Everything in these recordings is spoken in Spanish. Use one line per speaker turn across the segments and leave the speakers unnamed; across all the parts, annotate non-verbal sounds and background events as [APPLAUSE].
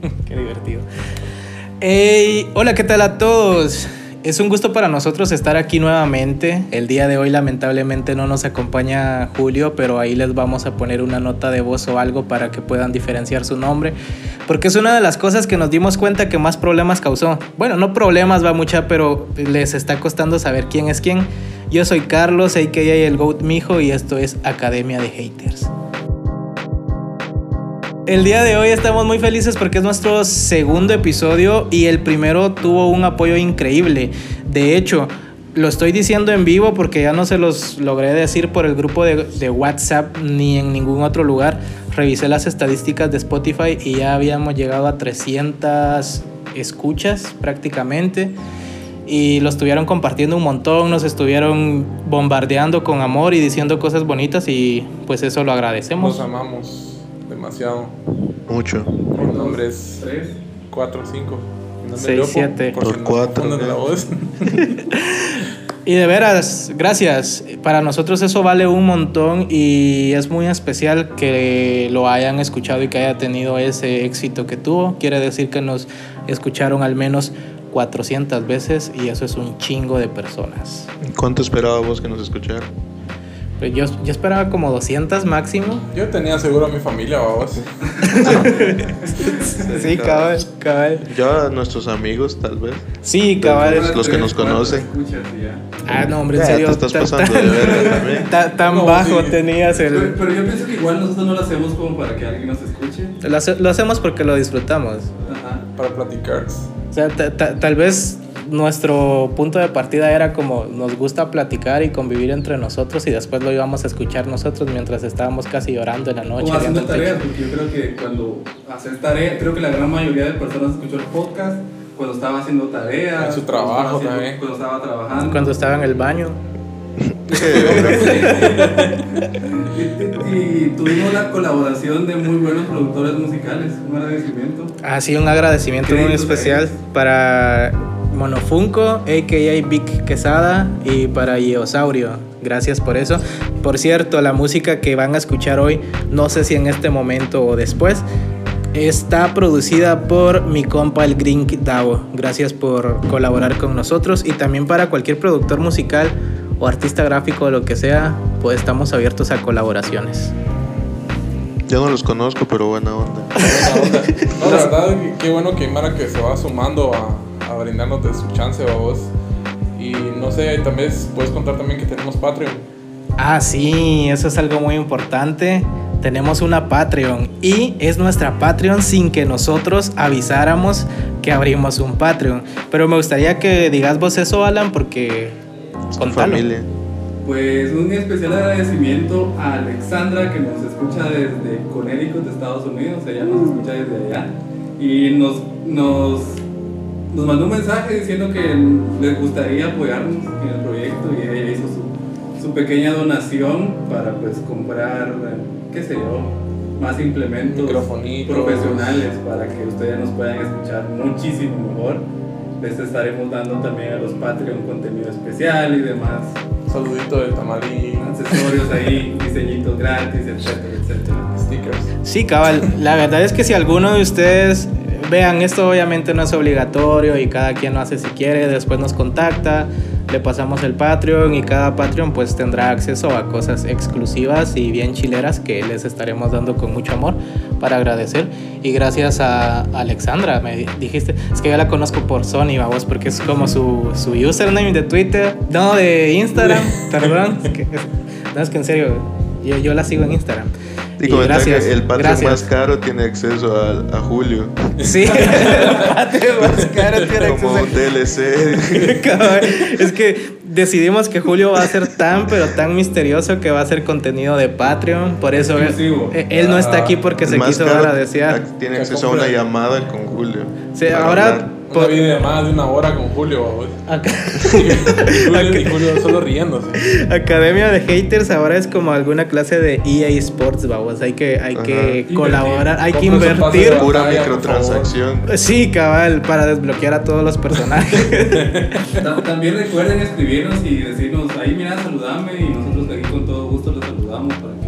[LAUGHS] Qué divertido. Hey, hola, ¿qué tal a todos? Es un gusto para nosotros estar aquí nuevamente. El día de hoy lamentablemente no nos acompaña Julio, pero ahí les vamos a poner una nota de voz o algo para que puedan diferenciar su nombre, porque es una de las cosas que nos dimos cuenta que más problemas causó. Bueno, no problemas va mucha, pero les está costando saber quién es quién. Yo soy Carlos, a.k.a. el Goat Mijo, y esto es Academia de Haters. El día de hoy estamos muy felices porque es nuestro segundo episodio y el primero tuvo un apoyo increíble. De hecho, lo estoy diciendo en vivo porque ya no se los logré decir por el grupo de, WhatsApp ni en ningún otro lugar. Revisé las estadísticas de Spotify y ya habíamos llegado a 300 escuchas prácticamente. Y lo estuvieron compartiendo un montón, nos estuvieron bombardeando con amor y diciendo cosas bonitas y pues eso lo agradecemos.
Nos amamos demasiado.
Mucho.
Mi nombre es 3, 4, 5.
6, 7.
Por 4. [LAUGHS]
Y de veras, gracias. Para nosotros eso vale un montón y es muy especial que lo hayan escuchado y que haya tenido ese éxito que tuvo. Quiere decir que nos escucharon al menos 400 veces y eso es un chingo de personas.
¿Cuánto esperábamos que nos escucharan?
Pues yo, yo esperaba como 200 máximo.
Yo tenía seguro a mi familia, vamos. [LAUGHS]
sí, cabal, cabal.
Yo a nuestros amigos, tal vez.
Sí, cabal.
Los, que nos conocen.
Ah, no, hombre, en serio.
Te estás pasando de [LAUGHS] también.
Tan, bajo tenías el.
Pero, yo pienso que igual nosotros no lo hacemos como para que alguien nos escuche.
Lo, lo hacemos porque lo disfrutamos.
Ajá. Para platicar.
O sea, tal vez nuestro punto de partida era como nos gusta platicar y convivir entre nosotros y después lo íbamos a escuchar nosotros mientras estábamos casi llorando en la noche.
O haciendo tareas, porque yo creo que cuando haces tarea, creo que la gran mayoría de personas escuchó el podcast cuando estaba haciendo tareas.
En su trabajo
también. Cuando estaba trabajando.
Cuando estaba en el baño. [LAUGHS]
y, tuvimos la colaboración de muy buenos productores musicales. Un agradecimiento.
Ah, sí, un agradecimiento muy especial para Monofunco, a.k.a. Vic Quesada, y para Iosaurio. Gracias por eso. Por cierto, la música que van a escuchar hoy, no sé si en este momento o después, está producida por mi compa el Green Dao. Gracias por colaborar con nosotros y también para cualquier productor musical o artista gráfico o lo que sea, pues estamos abiertos a colaboraciones.
Yo no los conozco, pero buena onda.
Buena onda. [LAUGHS] No, la verdad, qué bueno que Mara que se va sumando a, a brindándote su chance a vos. Y no sé, también puedes contar también que tenemos Patreon.
Ah, sí, eso es algo muy importante. Tenemos una Patreon y es nuestra Patreon sin que nosotros avisáramos que abrimos un Patreon. Pero me gustaría que digas vos eso, Alan, porque
con familia.
Pues un especial agradecimiento a Alexandra que nos escucha desde Connecticut, de Estados Unidos. Ella nos escucha desde allá y nos, nos nos mandó un mensaje diciendo que les gustaría apoyarnos en el proyecto y ella hizo su, su pequeña donación para pues comprar, qué sé yo, más implementos profesionales para que ustedes nos puedan escuchar muchísimo mejor. Les estaremos dando también a los Patreon contenido especial y demás.
Saludito de tamalín.
Accesorios ahí, [LAUGHS] diseñitos gratis, etcétera, etcétera.
Stickers.
Sí, cabal. La verdad es que si alguno de ustedes vean, esto obviamente no es obligatorio y cada quien lo hace si quiere, después nos contacta, le pasamos el Patreon y cada Patreon pues tendrá acceso a cosas exclusivas y bien chileras que les estaremos dando con mucho amor para agradecer. Y gracias a Alexandra, me dijiste, es que yo la conozco por Sony, vamos, porque es como su, su username de Twitter, no, de Instagram, [LAUGHS] perdón. no, es que en serio, yo, yo la sigo en Instagram.
Y, gracias, que el Patreon más caro tiene acceso a, a Julio.
Sí, [LAUGHS] el Patreon más caro tiene acceso
Como DLC. [LAUGHS]
es que decidimos que Julio va a ser tan, pero tan misterioso que va a ser contenido de Patreon. Por eso él, él, no está aquí porque se quiso dar a desear.
Tiene acceso a una llamada con Julio.
Sí, ahora
una videollamada de una hora con Julio. Acá... [LAUGHS] y Julio solo riéndose.
Academia de Haters ahora es como alguna clase de EA Sports, vamos. Hay que, hay que colaborar, hay que invertir.
Pura microtransacción.
Sí, cabal, para desbloquear a todos los personajes. [LAUGHS]
También recuerden escribirnos y decirnos, ahí mira, saludame y nosotros aquí con todo gusto los saludamos para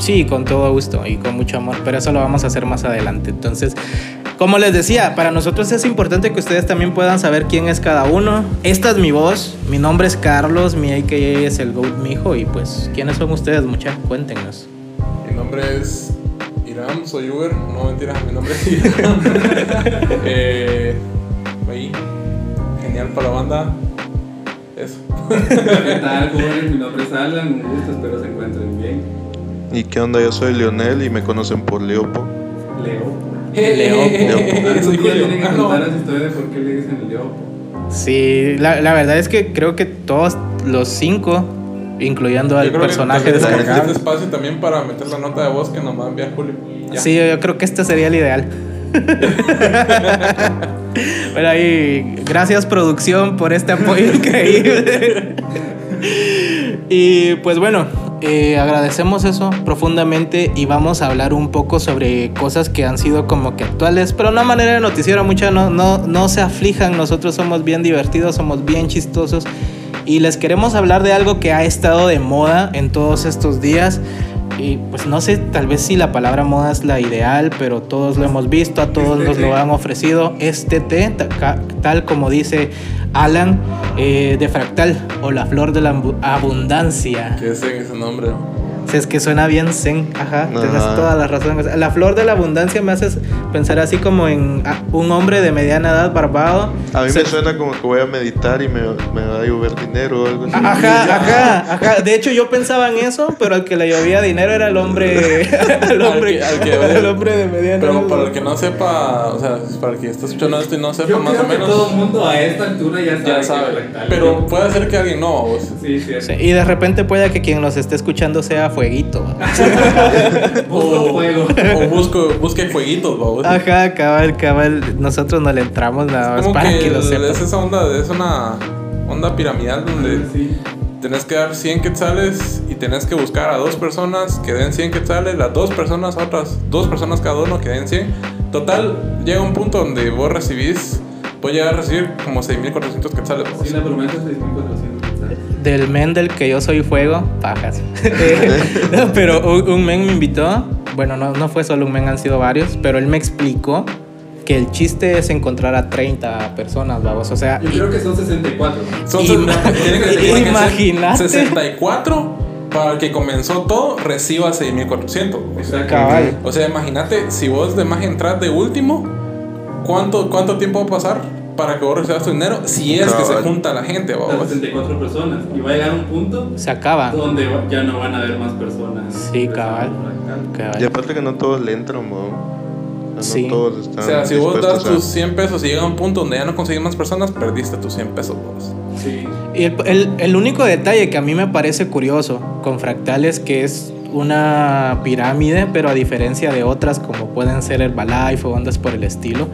Sí, con todo gusto y con mucho amor, pero eso lo vamos a hacer más adelante. Entonces, Como les decía, para nosotros es importante que ustedes también puedan saber quién es cada uno. Esta es mi voz, mi nombre es Carlos, mi AKA es el Goat Mijo y pues, ¿quiénes son ustedes, muchachos? Cuéntenos.
Mi nombre es Iram, soy Uber, no mentira, mi nombre es Iram. [LAUGHS] eh, ahí, genial para la banda. Eso.
¿Qué tal, jóvenes? Mi nombre es Alan, un gusto, espero se encuentren bien.
¿Y qué onda? Yo soy Leonel y me conocen por Leopo.
Leopo.
Leopo.
Algún [LAUGHS] día tienen que contar esa historia de por qué le dicen Leopo.
Sí, la, la verdad es que creo que todos los cinco, incluyendo al personaje
de. Este espacio también para meter la nota de voz que nos va a enviar Julio.
Ya. Sí, yo creo que este sería el ideal. [LAUGHS] bueno, ahí, gracias producción por este apoyo increíble. [LAUGHS] y pues bueno, eh, agradecemos eso profundamente y vamos a hablar un poco sobre cosas que han sido como que actuales, pero una manera de noticiero, mucha no, no, no se aflijan, nosotros somos bien divertidos, somos bien chistosos y les queremos hablar de algo que ha estado de moda en todos estos días. Y pues no sé, tal vez si la palabra moda es la ideal, pero todos lo hemos visto, a todos nos lo han ofrecido. Este té, tal como dice Alan, eh, de fractal o la flor de la abundancia.
¿Qué es ese nombre?
Si es que suena bien zen, ajá, tienes toda la razón. La flor de la abundancia me hace pensar así como en ah, un hombre de mediana edad barbado.
A mí me suena como que voy a meditar y me, me va a llover dinero o algo así.
Ajá, [LAUGHS] ajá, ajá. De hecho yo pensaba en eso, pero al que le llovía dinero era el hombre, [LAUGHS] el hombre, al que, el hombre de mediana
edad. Pero para el que no sepa, o sea, para el que esté escuchando esto y no sepa
yo
más
creo
o menos.
Que todo el mundo a esta altura ya sabe.
Ya sabe. Pero puede ser que alguien no, vos.
Sí, sí,
sí. Y de repente puede que quien nos esté escuchando sea fueguito. [LAUGHS]
o, fuego.
o busco, busque fueguitos, vamos.
Ajá, cabal, cabal. Nosotros no le entramos nada más para que, lo sepan.
Es esa onda, es una onda piramidal donde sí. tenés que dar 100 quetzales y tenés que buscar a dos personas que den 100 quetzales, las dos personas, otras dos personas cada uno que den 100. Total, llega un punto donde vos recibís, puedes llegar a recibir como 6.400 quetzales.
Sí, la promesa es 6.400
del men del que yo soy fuego, pajas. [LAUGHS] pero un, men me invitó, bueno, no, no fue solo un men, han sido varios, pero él me explicó que el chiste es encontrar a 30 personas, vamos, o sea...
Yo creo que son 64.
Son, [LAUGHS] imagínate. 64 para el que comenzó todo reciba 6400. O sea, o sea imagínate, si vos de más entras de último, ¿cuánto, ¿cuánto tiempo va a pasar? Para que vos recibas tu dinero si es que se junta la gente.
Las 64 personas. Y va a llegar un punto.
Se acaba.
Donde ya no van a haber más personas.
Sí, cabal.
Y aparte que no todos le entran, ¿no?
Sí.
todos están
o sea, si vos das tus 100 pesos y llega un punto donde ya no consigues más personas, perdiste tus 100 pesos vos.
Sí.
Y el, el, el único detalle que a mí me parece curioso con fractales que es una pirámide, pero a diferencia de otras como pueden ser Herbalife o ondas por el estilo,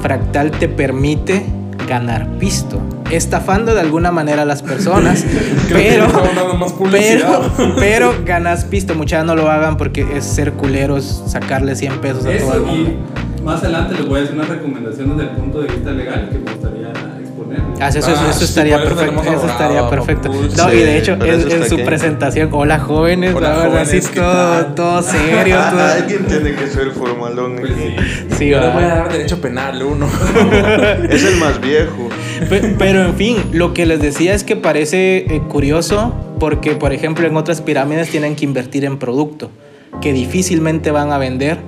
Fractal te permite ganar pisto, estafando de alguna manera a las personas, [LAUGHS] pero, pero, [LAUGHS] pero ganas pisto. Muchas no lo hagan porque es ser culeros, sacarle 100 pesos a todo el mundo.
Y más adelante les voy a hacer una recomendación desde el punto de vista legal que me gustaría
Ah, eso, eso, eso, estaría perfecto. Eso estaría perfecto. No, y de hecho, en, en su presentación, hola jóvenes,
hola,
la verdad, así todo, todo [LAUGHS] serio. todo.
Alguien tiene que ser formalón
pues Sí, sí yo le voy a dar derecho penal uno. [LAUGHS]
es el más [LAUGHS] viejo.
Pero, en fin, lo que les decía es que parece eh, curioso porque, por ejemplo, en otras pirámides tienen que invertir en producto que difícilmente van a vender.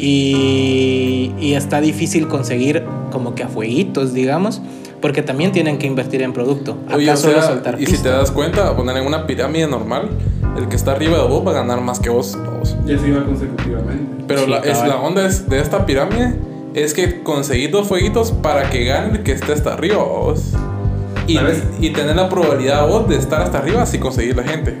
Y, y está difícil conseguir como que a fueguitos, digamos porque también tienen que invertir en producto.
Oye, o sea, soltar y si te das cuenta, poner en una pirámide normal, el que está arriba de vos va a ganar más que vos. vos.
Y así va consecutivamente.
Pero la, es, la onda es, de esta pirámide es que conseguir dos fueguitos para que gane el que esté hasta arriba vos. Y, y tener la probabilidad vos de estar hasta arriba si conseguir la gente.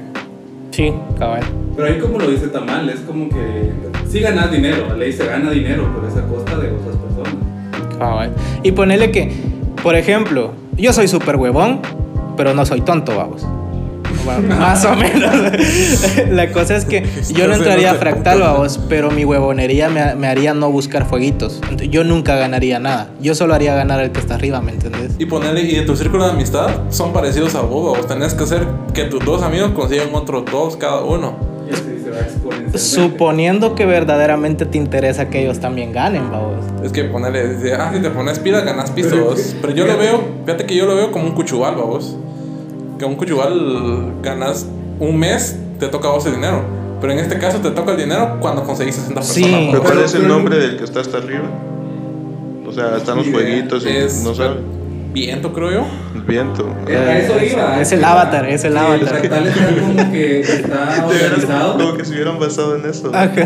Sí, cabal.
Pero ahí como lo dice Tamal, es como que si ganas dinero, la ley se gana dinero por esa costa de otras personas.
Cabal. Y ponele que por ejemplo, yo soy súper huevón, pero no soy tonto, vamos. [LAUGHS] más o menos. [LAUGHS] La cosa es que [LAUGHS] yo no entraría a fractal, vamos, pero mi huevonería me, haría no buscar fueguitos. Yo nunca ganaría nada. Yo solo haría ganar el que está arriba, ¿me entendés?
Y ponerle, y de tu círculo de amistad son parecidos a vos, vos tenés que hacer que tus dos amigos consigan otros dos cada uno.
Se va
Suponiendo que verdaderamente te interesa que ellos también ganen, vamos.
Es que ponerle, ah, si te pones pila, ganas pisos. [LAUGHS] Pero, yo lo veo, fíjate que yo lo veo como un cuchubal, vamos. Que un cuchubal ganas un mes, te toca a vos el dinero. Pero en este caso te toca el dinero cuando conseguís 60
sí. personas. ¿Pero cuál es el nombre del que está hasta arriba? O sea, están los jueguitos y no sabes.
Viento, creo yo.
Viento.
Eh, eso iba.
Es el avatar, es el avatar. El
fractal es como que está [LAUGHS] organizado.
Como que se hubieran basado en eso.
Ajá. [LAUGHS]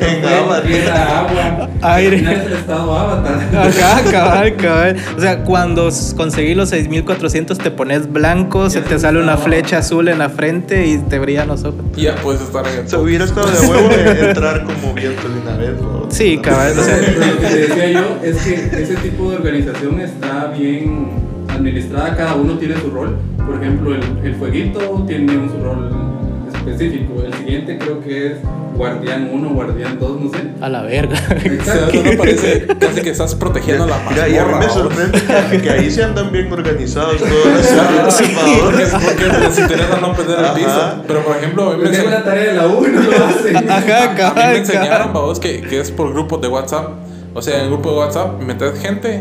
En agua. Tierra, agua.
Aire.
Es el estado avatar.
Ajá, cabal, cabal. O sea, cuando conseguí los 6400 te pones blanco, se te sale una flecha azul en la frente y te brillan los ojos.
Ya puedes estar en el.
Se hubiera estado de huevo [LAUGHS] de entrar como viento de una vez. ¿no?
Sí, cabal.
O sea, lo que te decía yo es que ese tipo de organización está bien administrada, cada uno tiene su rol. Por ejemplo, el, el fueguito tiene un rol específico. El siguiente creo que es Guardián 1, Guardián 2, no sé.
A la verga. [LAUGHS]
Exacto. no parece [LAUGHS] casi que estás protegiendo a la
Mira, y a mí me sorprende que, que, ahí se andan bien organizados todos
sí, porque, porque les interesa no perder el piso. Pero por ejemplo,
a mí me enseñaron la tarea de la 1 lo hacen.
Ajá, cabal,
a mí me enseñaron, vos, que, que es por grupos de WhatsApp. O sea, en el grupo de WhatsApp metes gente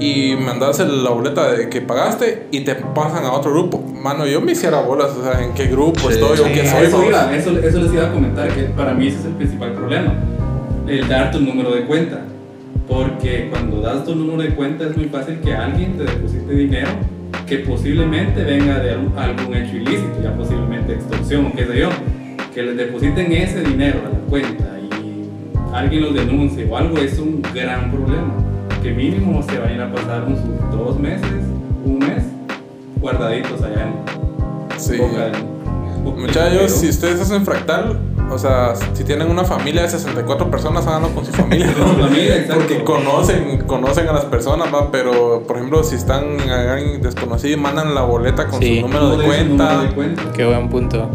y mandas la boleta de que pagaste y te pasan a otro grupo. Mano, yo me hiciera bolas, o sea, en qué grupo estoy o qué soy.
Eso, iba, eso, eso, les iba a comentar, que para mí ese es el principal problema, el dar tu número de cuenta. Porque cuando das tu número de cuenta es muy fácil que alguien te deposite dinero que posiblemente venga de algún hecho ilícito, ya posiblemente extorsión o qué sé yo. Que les depositen ese dinero a la cuenta y alguien los denuncie o algo es un gran problema que mínimo se vayan a pasar unos dos meses, un mes, guardaditos allá en
sí. boca Muchachos, si ustedes hacen fractal, o sea, si tienen una familia de 64 personas, háganlo con su familia. [LAUGHS] Porque conocen, conocen a las personas, ¿va? pero por ejemplo, si están desconocidos, mandan la boleta con su, número de, cuenta.
Qué buen punto.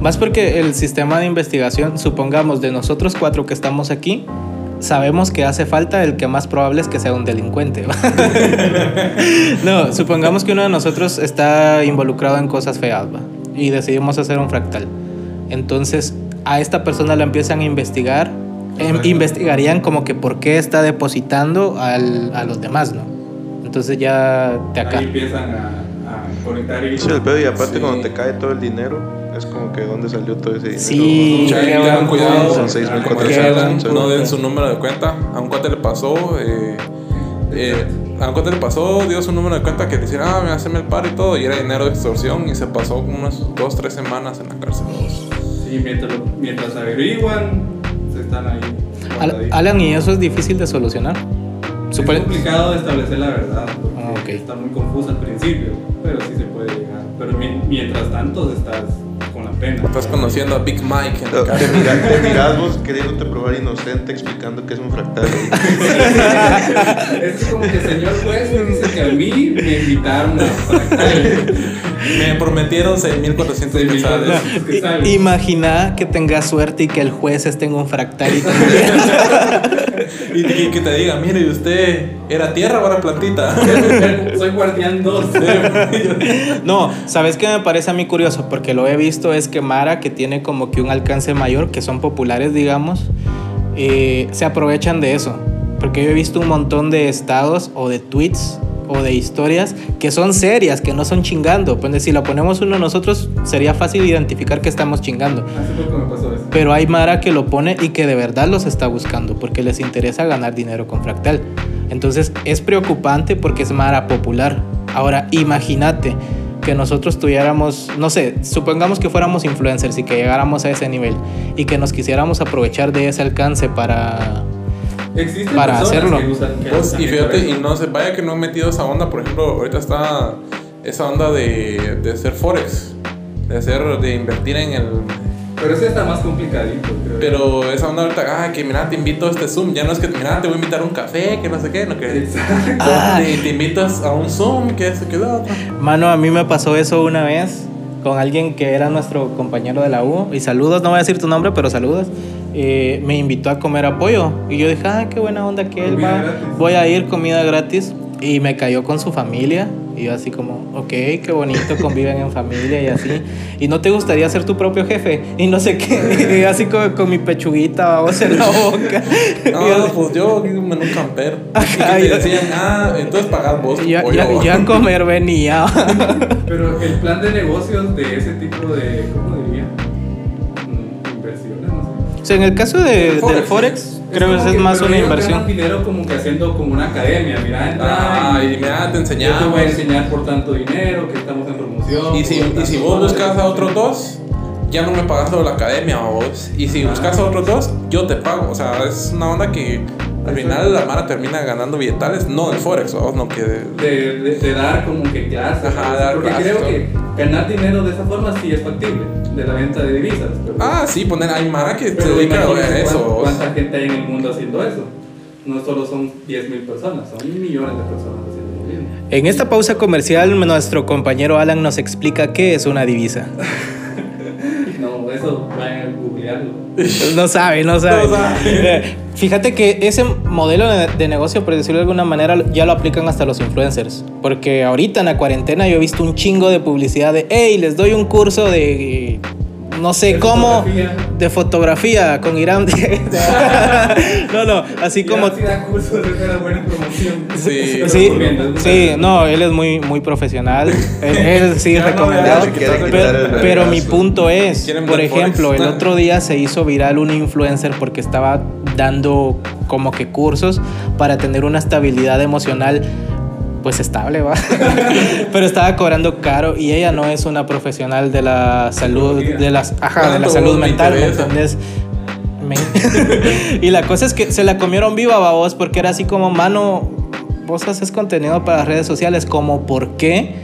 Más porque el sistema de investigación, supongamos, de nosotros cuatro que estamos aquí, sabemos que hace falta el que más probable es que sea un delincuente. [LAUGHS] no, supongamos que uno de nosotros está involucrado en cosas feas y decidimos hacer un fractal. Entonces a esta persona la empiezan a investigar, em, investigarían como que por qué está depositando al, a los demás, ¿no? Entonces ya te acá.
Ahí empiezan a, a conectar
y... Sí, el pedo y aparte cuando te cae todo el dinero es como que dónde salió todo ese dinero.
Sí,
tengan cuidado.
Son 6.400.
No den su número de cuenta. A un cuate le pasó. Eh, eh, a un cuate le pasó, dio su número de cuenta que decía, ah, me haceme el par y todo. Y era dinero de extorsión. Y se pasó unas 2, 3 semanas en la cárcel.
Sí, mientras, mientras averiguan, se están ahí.
Alan, ¿y eso es difícil de solucionar?
Es complicado de establecer la verdad, porque ah, está muy confuso al principio, pero sí se puede llegar. Pero mientras tanto estás
Estás conociendo a Big Mike. En
te, te, miras, vos queriéndote probar inocente explicando que es un fractal. [LAUGHS]
es como que señor juez me dice que a mí me invitaron a fractal.
Me prometieron 6.400
quetzales. Imagina que tengas suerte y que el juez esté en un fractal y [LAUGHS]
y que, te diga, mire, ¿y usted era tierra o era plantita? [LAUGHS]
Soy guardián 2. [LAUGHS]
no, ¿sabes qué me parece a mí curioso? Porque lo he visto, es que Mara, que tiene como que un alcance mayor, que son populares, digamos, eh, se aprovechan de eso. Porque yo he visto un montón de estados o de tweets o de historias que son serias, que no son chingando. Pues si lo ponemos uno nosotros, sería fácil identificar que estamos chingando. Pero hay Mara que lo pone y que de verdad los está buscando porque les interesa ganar dinero con Fractal. Entonces es preocupante porque es Mara popular. Ahora imagínate que nosotros tuviéramos, no sé, supongamos que fuéramos influencers y que llegáramos a ese nivel y que nos quisiéramos aprovechar de ese alcance para para hacerlo.
Pues, y fíjate, y no se vaya que no he metido esa onda, por ejemplo, ahorita está esa onda de, de hacer forex, de hacer, de invertir en el
pero ese está más complicadito, creo.
Pero esa onda ahorita, ah, que mira, te invito a este Zoom. Ya no es que, mira, te voy a invitar a un café, que no sé qué, no que. Exacto. Ah, te, te, invitas a un Zoom, que eso, que lo
Mano, a mí me pasó eso una vez con alguien que era nuestro compañero de la U. Y saludos, no voy a decir tu nombre, pero saludos. Eh, me invitó a comer apoyo. Y yo dije, ah, qué buena onda que él va. Voy a ir, comida gratis. Y me cayó con su familia. Y yo así como, ok, qué bonito, conviven en familia y así. ¿Y no te gustaría ser tu propio jefe? Y no sé qué, [LAUGHS] y así como con mi pechuguita, vamos en la boca. [LAUGHS]
No, pues yo en un camper. [LAUGHS] Y que te decían, ah, entonces pagás vos. Pollo".
ya, ya a comer venía.
Pero el plan de negocios de ese tipo de, ¿cómo diría?
O sea, en el caso de,
Forex.
del Forex, creo que es más una inversión.
dinero como que haciendo como una academia, mira, entra
Ah, y mira, te
yo te
enseñamos.
voy a enseñar por tanto dinero, que estamos en promoción.
Y si, y si vos buscas a otros dos, ya no me pagas solo la academia a vos. Y si buscas a otros dos, yo te pago. O sea, es una onda que al final la Mara termina ganando billetales, no del Forex, vos, no que. de-
de, de, de dar como que clases.
Ajá, dar
Porque
clases,
creo que ganar dinero de esa forma sí es factible, de la venta de divisas. Pero,
Ah, sí, poner, hay Mara que se
pero
dedica a eso.
¿Cuánta gente hay en el mundo haciendo eso? No solo son 10.000 personas, son millones de personas haciendo.
En esta pausa comercial, nuestro compañero Alan nos explica qué es una divisa. [LAUGHS]
No, eso vayan a googlearlo.
No sabe, no sabe.
No sabe. [LAUGHS]
Fíjate que ese modelo de, de negocio, por decirlo de alguna manera, ya lo aplican hasta los influencers. Porque ahorita en la cuarentena yo he visto un chingo de publicidad de, hey, les doy un curso de, no sé
De
cómo,
fotografía.
de fotografía con Irán. [LAUGHS] no, no, así como...
Da buena promoción.
Sí.
Sí, sí, no, él es muy, muy profesional. Él, él sí es
no,
recomendado. pero, mi punto es, por ejemplo, el otro día se hizo viral un influencer porque estaba dando como que cursos para tener una estabilidad emocional pues estable, va. [LAUGHS] Pero estaba cobrando caro y ella no es una profesional de la salud, de las, ajá, de la
¿Cuánto
salud
me
mental, ¿me? Me- [LAUGHS] y la cosa es que se la comieron viva, babos, porque era así como, mano, vos haces contenido para las redes sociales, como, ¿por qué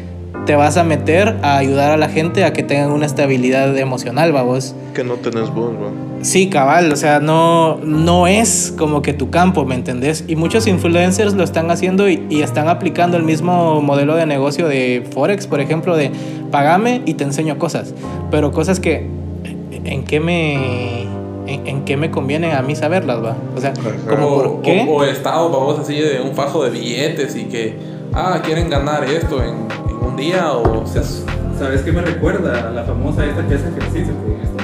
te vas a meter a ayudar a la gente a que tengan una estabilidad emocional, babos?
Que no tenés voz, bro.
Sí, cabal, o sea, no, no es como que tu campo, ¿me entendés? Y muchos influencers lo están haciendo y, y están aplicando el mismo modelo de negocio de Forex, por ejemplo, de pagame y te enseño cosas, pero cosas que, ¿en qué me, en, en qué me conviene a mí saberlas, va? O sea, como
O,
por qué...
o, o estado, vamos así de un fajo de billetes y que, ah, quieren ganar esto en, en un día o sea,
¿Sabes qué me recuerda? La famosa esta que hace ejercicio, que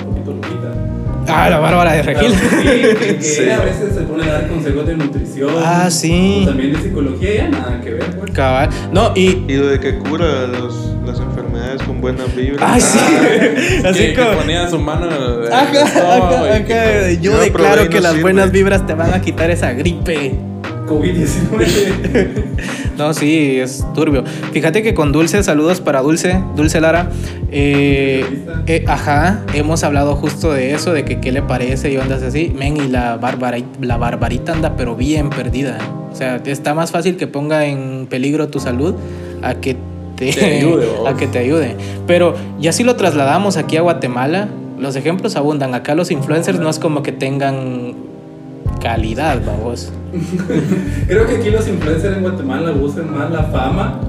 Ah, la Bárbara de Regil.
Claro, sí, que, [LAUGHS] que
Sí.
a veces se pone a dar consejos de nutrición.
Ah, sí.
o también de psicología, ya nada que ver, pues.
Cabal. No, y...
Y lo de que cura los, las enfermedades con buenas vibras.
Ah, sí. [LAUGHS]
que,
Así
que
como...
ponía su mano el
Ajá, ajá,
y que-
ajá. Yo
Yo
declaro que
no
las
sirve.
buenas vibras te van a quitar esa gripe.
COVID-19. [LAUGHS]
No, sí, es turbio. Fíjate que con Dulce, saludos para Dulce, Dulce Lara. eh, eh, ajá, hemos hablado justo de eso, de que qué le parece y ondas así. Men, y la, bárbara, la barbarita anda, pero bien perdida. O sea, está más fácil que ponga en peligro tu salud a que te,
Te ayude, [LAUGHS]
a que te ayude. Pero ya si lo trasladamos aquí a Guatemala, los ejemplos abundan. Acá los influencers no es como que tengan calidad, vamos. [LAUGHS]
Creo que aquí los influencers en Guatemala usan más la fama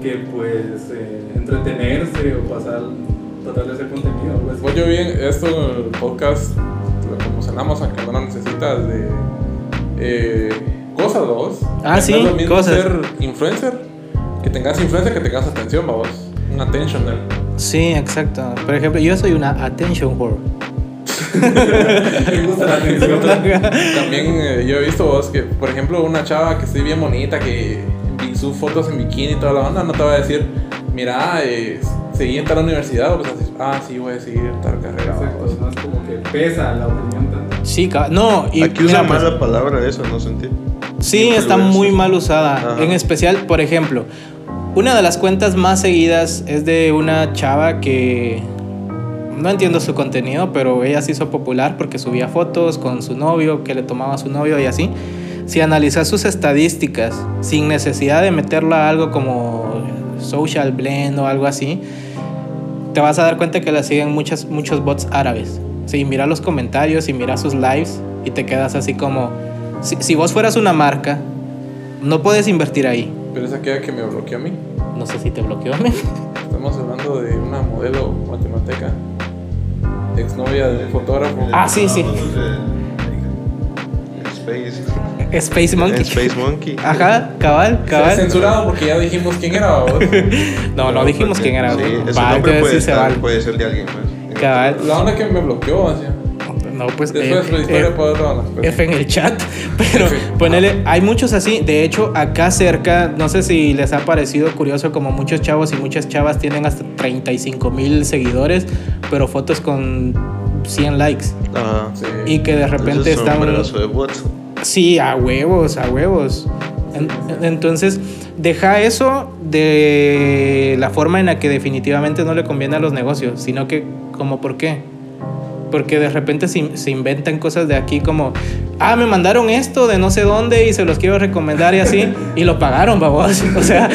que pues eh, entretenerse o pasar, tratar de hacer contenido.
Pues yo vi esto en el podcast, lo promocionamos, aunque no lo necesitas, de eh, cosas, vos.
Ah,
No
sí,
es lo mismo
cosas.
ser influencer, que tengas influencia, que tengas atención, vos. Un attentioner.
Sí, exacto. Por ejemplo, yo soy una attention whore. [LAUGHS]
Me gusta la atención.
También eh, yo he visto vos que, por ejemplo, una chava que esté bien bonita, que sus fotos en bikini y toda la banda, no te va a decir, mira, eh, seguí en tal universidad, o pues así, ah, sí, voy a seguir tal carrera.
Exacto,
vos".
no es como que pesa la opinión tanto.
Sí, no, y
Aquí
mira,
usa
pues,
mal la palabra eso, ¿no sentí?
Sí, está muy mal usada.
Ajá.
En especial, por ejemplo, una de las cuentas más seguidas es de una chava que no entiendo su contenido, pero ella se hizo popular porque subía fotos con su novio, que le tomaba a su novio y así. Si analizas sus estadísticas sin necesidad de meterla a algo como social blend o algo así, te vas a dar cuenta que la siguen muchas, muchos bots árabes. Sí, mira los comentarios y mira sus lives y te quedas así como, si, si vos fueras una marca, no puedes invertir ahí.
Pero esa queda que me bloqueó a mí.
No sé si te bloqueó, men.
Estamos hablando de una modelo guatemalteca, exnovia de un fotógrafo.
Ah, sí, sí.
Es Space.
Space Monkey.
Space Monkey.
Ajá, cabal, cabal.
censurado porque ya dijimos quién era. ¿vos? [LAUGHS]
No, no dijimos
porque-
quién era.
Sí, ese
Va,
nombre
entonces
puede,
sí se
estar-
vale.
puede ser de alguien más.
Cabal.
La onda que me bloqueó, así.
No, pues
Después
eh,
la historia
eh,
después.
F en el chat, [LAUGHS] pero ponele, hay muchos así, de hecho acá cerca, no sé si les ha parecido curioso como muchos chavos y muchas chavas tienen hasta 35 mil seguidores, pero fotos con 100 likes
Ajá.
Sí.
y que de repente
Entonces,
están...
de bots.
Sí, a huevos, a huevos. En- Entonces, deja eso de la forma en la que definitivamente no le conviene a los negocios, sino que, como, ¿por qué? Porque de repente se, se inventan cosas de aquí como, ah, me mandaron esto de no sé dónde y se los quiero recomendar y así, [LAUGHS] y lo pagaron, babos. [LAUGHS] O sea,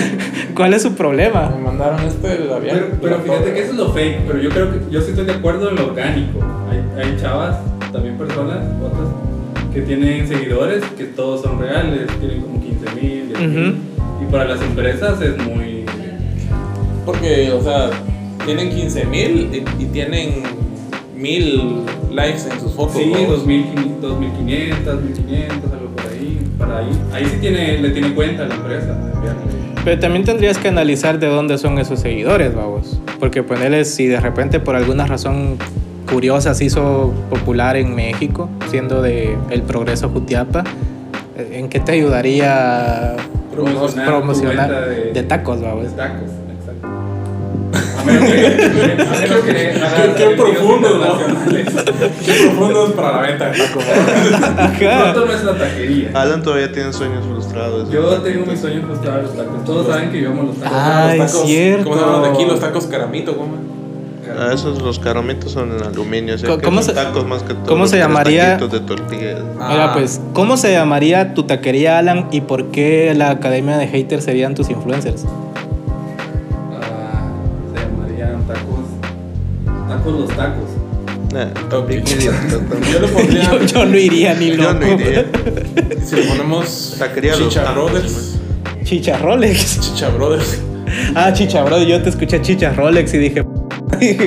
¿cuál es su problema?
Me mandaron este de la
Pero, pero fíjate que eso es lo fake, pero yo creo que yo sí estoy de acuerdo en lo orgánico. Hay, hay chavas, también personas, otras, que tienen seguidores que todos son reales, tienen como 15 mil,
Ujú.
y para las empresas es muy...
Porque, o sea, tienen 15 mil y, y tienen mil likes en sus fotos.
Sí,
¿no?
2500, 2500, 1500, algo por ahí. Para ahí, ahí sí tiene, le tiene cuenta la empresa.
Pero también tendrías que analizar de dónde son esos seguidores, babos. Porque ponerle, si de repente por alguna razón curiosa se hizo popular en México, siendo de El Progreso Jutiapa, eh, ¿en qué te ayudaría
Promocionar
promocionar
de-
de tacos, babos?
De tacos, [LAUGHS]
Qué profundo. Qué profundo es para la venta de.
Pronto no es la taquería.
Alan todavía tiene sueños frustrados.
Yo tengo mis sueños frustrados los tacos. Todos saben que yo amo los tacos.
Ah,
Los
es cierto.
¿Cómo se llaman de aquí? Los tacos caramito, ¿cómo?
Ah, esos los caramitos son en aluminio. O sea, que
¿cómo
son
se-
tacos más que todo.
cómo se llamaría?
de tortillas.
Mira,
Ah.
pues, ¿cómo se llamaría tu taquería, Alan? ¿Y por qué la academia de haters serían tus influencers?
Tacos los tacos.
Nah. [LAUGHS]
Yo pondría.
Yo, yo no iría ni
Yo
loco.
no iría.
Si le ponemos.
Taquería Los
Chicha
Tacos,
Brothers.
Chicha Rolex.
Chicha Brothers.
Ah, Chicha Brothers. Yo te escuché Chicha Rolex y dije. [LAUGHS]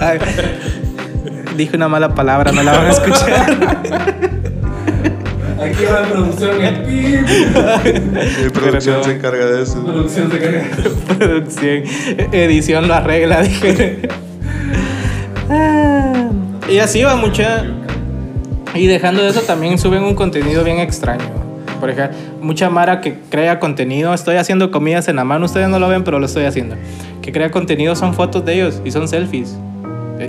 Ay, dije una mala palabra, no la van a escuchar. [LAUGHS]
Aquí va la producción.
Mi producción se encarga de eso.
Producción de carga.
Producción, edición lo arregla, dije. Y así va mucha. Y dejando eso, también suben un contenido bien extraño. Por ejemplo, mucha Mara que crea contenido. Estoy haciendo comidas en la mano, ustedes no lo ven, pero lo estoy haciendo. Que crea contenido son fotos de ellos y son selfies.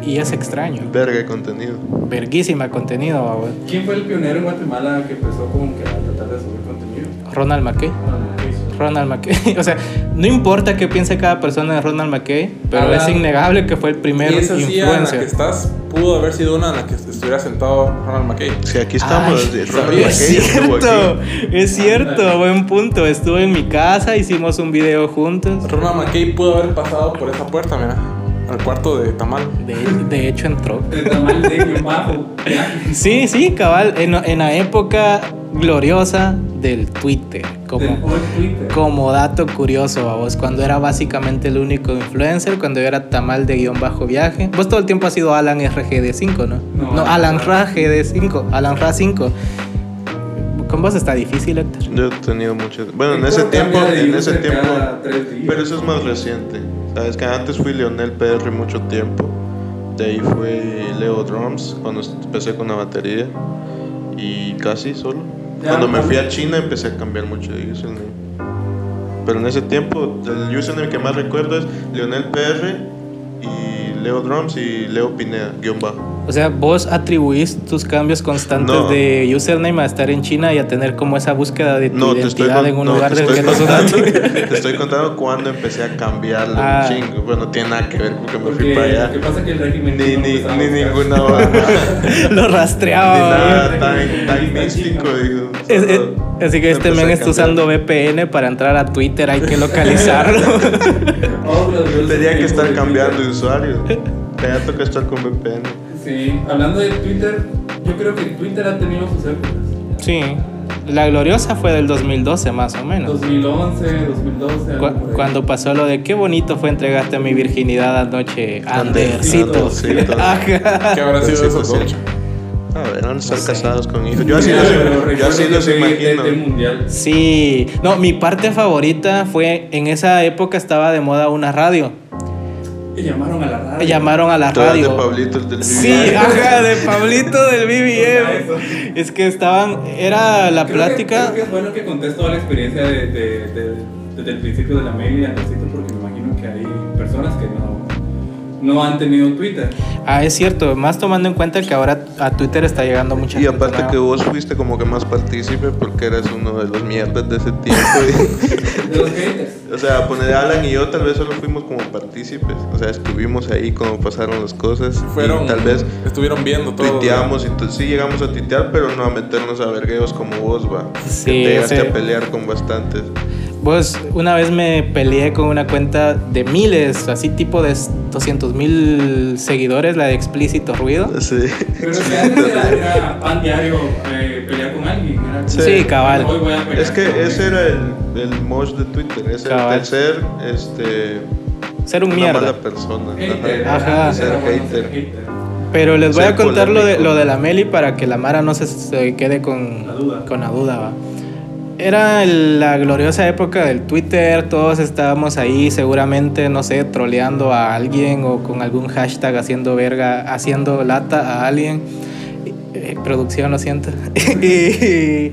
Y es extraño.
Verga de contenido.
Verguísima contenido, babos.
¿Quién fue el pionero en Guatemala que empezó como que a tratar de subir contenido?
Ronald McKay. Ronald McKay. [LAUGHS] O sea, no importa qué piense cada persona de Ronald McKay, pero es innegable que fue el primer
Y esa silla en la que
influencer.
estás pudo haber sido una en la que estuviera sentado Ronald McKay.
Si aquí estamos,
Ay,
Ronald
Es
McKay
cierto,
aquí.
es cierto, buen punto. Estuve en mi casa, hicimos un video juntos.
Ronald McKay pudo haber pasado por esa puerta, mira, al cuarto de Tamal.
De, de hecho, entró.
El tamal de guion bajo.
Sí, sí, cabal, en, en la época gloriosa del Twitter. Como,
Del old Twitter.
como dato curioso, a vos, cuando era básicamente el único influencer, cuando yo era Tamal de guion bajo viaje. Vos todo el tiempo has sido Alan RGD5, ¿no?
No,
No, Alan Ra GD5, Alan Ra 5. Con vos está difícil, Héctor.
Yo he tenido mucho. Bueno, en ese tiempo, en ese tiempo. Pero eso es más reciente. Sabes que antes fui Leonel PR mucho tiempo. De ahí fue Leo Drums cuando empecé con la batería. Y casi solo. Cuando me fui a China empecé a cambiar mucho de username. Pero en ese tiempo, el username que más recuerdo es Leonel PR y Leo Drums y Leo Pineda, guion bajo.
O sea, vos atribuís tus cambios constantes
No.
de username a estar en China y a tener como esa búsqueda de tu
No,
identidad
con-
en un
no,
lugar del que no nativo. [LAUGHS]
te estoy contando cuando empecé a cambiarlo
Ah.
un chingo. Bueno, no tiene nada que ver porque me
Porque
fui para allá.
lo que pasa es que el régimen
Ni, ni, ni ninguna. [LAUGHS]
Lo
Ni
rastreaba.
nada
bien.
tan, tan místico, digo.
Es- es- así que este men está usando VPN para entrar a Twitter, hay que localizarlo. [LAUGHS]
Tenía que estar cambiando de usuario. Tenía toca estar con VPN.
Sí, hablando de Twitter, yo creo que Twitter ha tenido sus épocas.
sí, la gloriosa fue del 2012 más o menos.
2011, 2012. algo
Cu- cuando pasó lo de qué bonito fue entregarte mi virginidad anoche,
Ander-
Andercito.
Andercito. [LAUGHS]
¿Qué habrá sido
Sí,
eso,
sí.
coach?
A ver, a estar
sé.
casados con hijos. Yo así los, yo así los imagino.
Mundial.
Sí, no, mi parte favorita fue en esa época estaba de moda una radio.
Y llamaron a la radio.
Llamaron a la
Todas de
radio.
Pablito, el del
Sí,
BBM. [LAUGHS]
ajá, de Pablito del. BBM. Es que estaban, era la
Creo que-
plática.
creo que fue lo que conté toda la experiencia de, de- de- desde el principio de la mail y Andresito, porque me imagino que hay personas que no, no han tenido Twitter.
Ah, es cierto, más tomando en cuenta que ahora a Twitter está llegando mucha
Y
gente
aparte
nueva.
que vos fuiste como que más partícipe porque eras uno de los mierdas de ese tiempo. y- [LAUGHS]
De los haters.
o sea, poner Alan y yo tal vez solo fuimos como partícipes. O sea, estuvimos ahí cuando pasaron las cosas. y
Fueron,
tal vez
estuvieron viendo todo.
tuiteamos y sí llegamos a tuitear, pero no a meternos a vergueos como vos, va.
Sí,
que te llegaste
ese-
a pelear con bastantes.
Vos, una vez me peleé con una cuenta de miles, así tipo de 200 mil seguidores, la de Explícito Ruido.
Sí.
Pero que antes era, pan diario eh, pelear con alguien. Era como,
Sí, cabal.
Hoy voy a pelear
Es que
con
ese
alguien.
era el, el mosh de Twitter, ese
Cabal.
el ser este,
Ser un
una
mierda.
mala persona.
Hater,
Ajá. Ser hater.
Pero les voy
Ser
a contar lo de, lo de la Meli para que la Mara no se, se quede con
La duda.
Con la duda va. Era la gloriosa época del Twitter, todos estábamos ahí seguramente, no sé, troleando a alguien o con algún hashtag haciendo verga, haciendo lata a alguien. Eh, producción, lo siento. [LAUGHS] y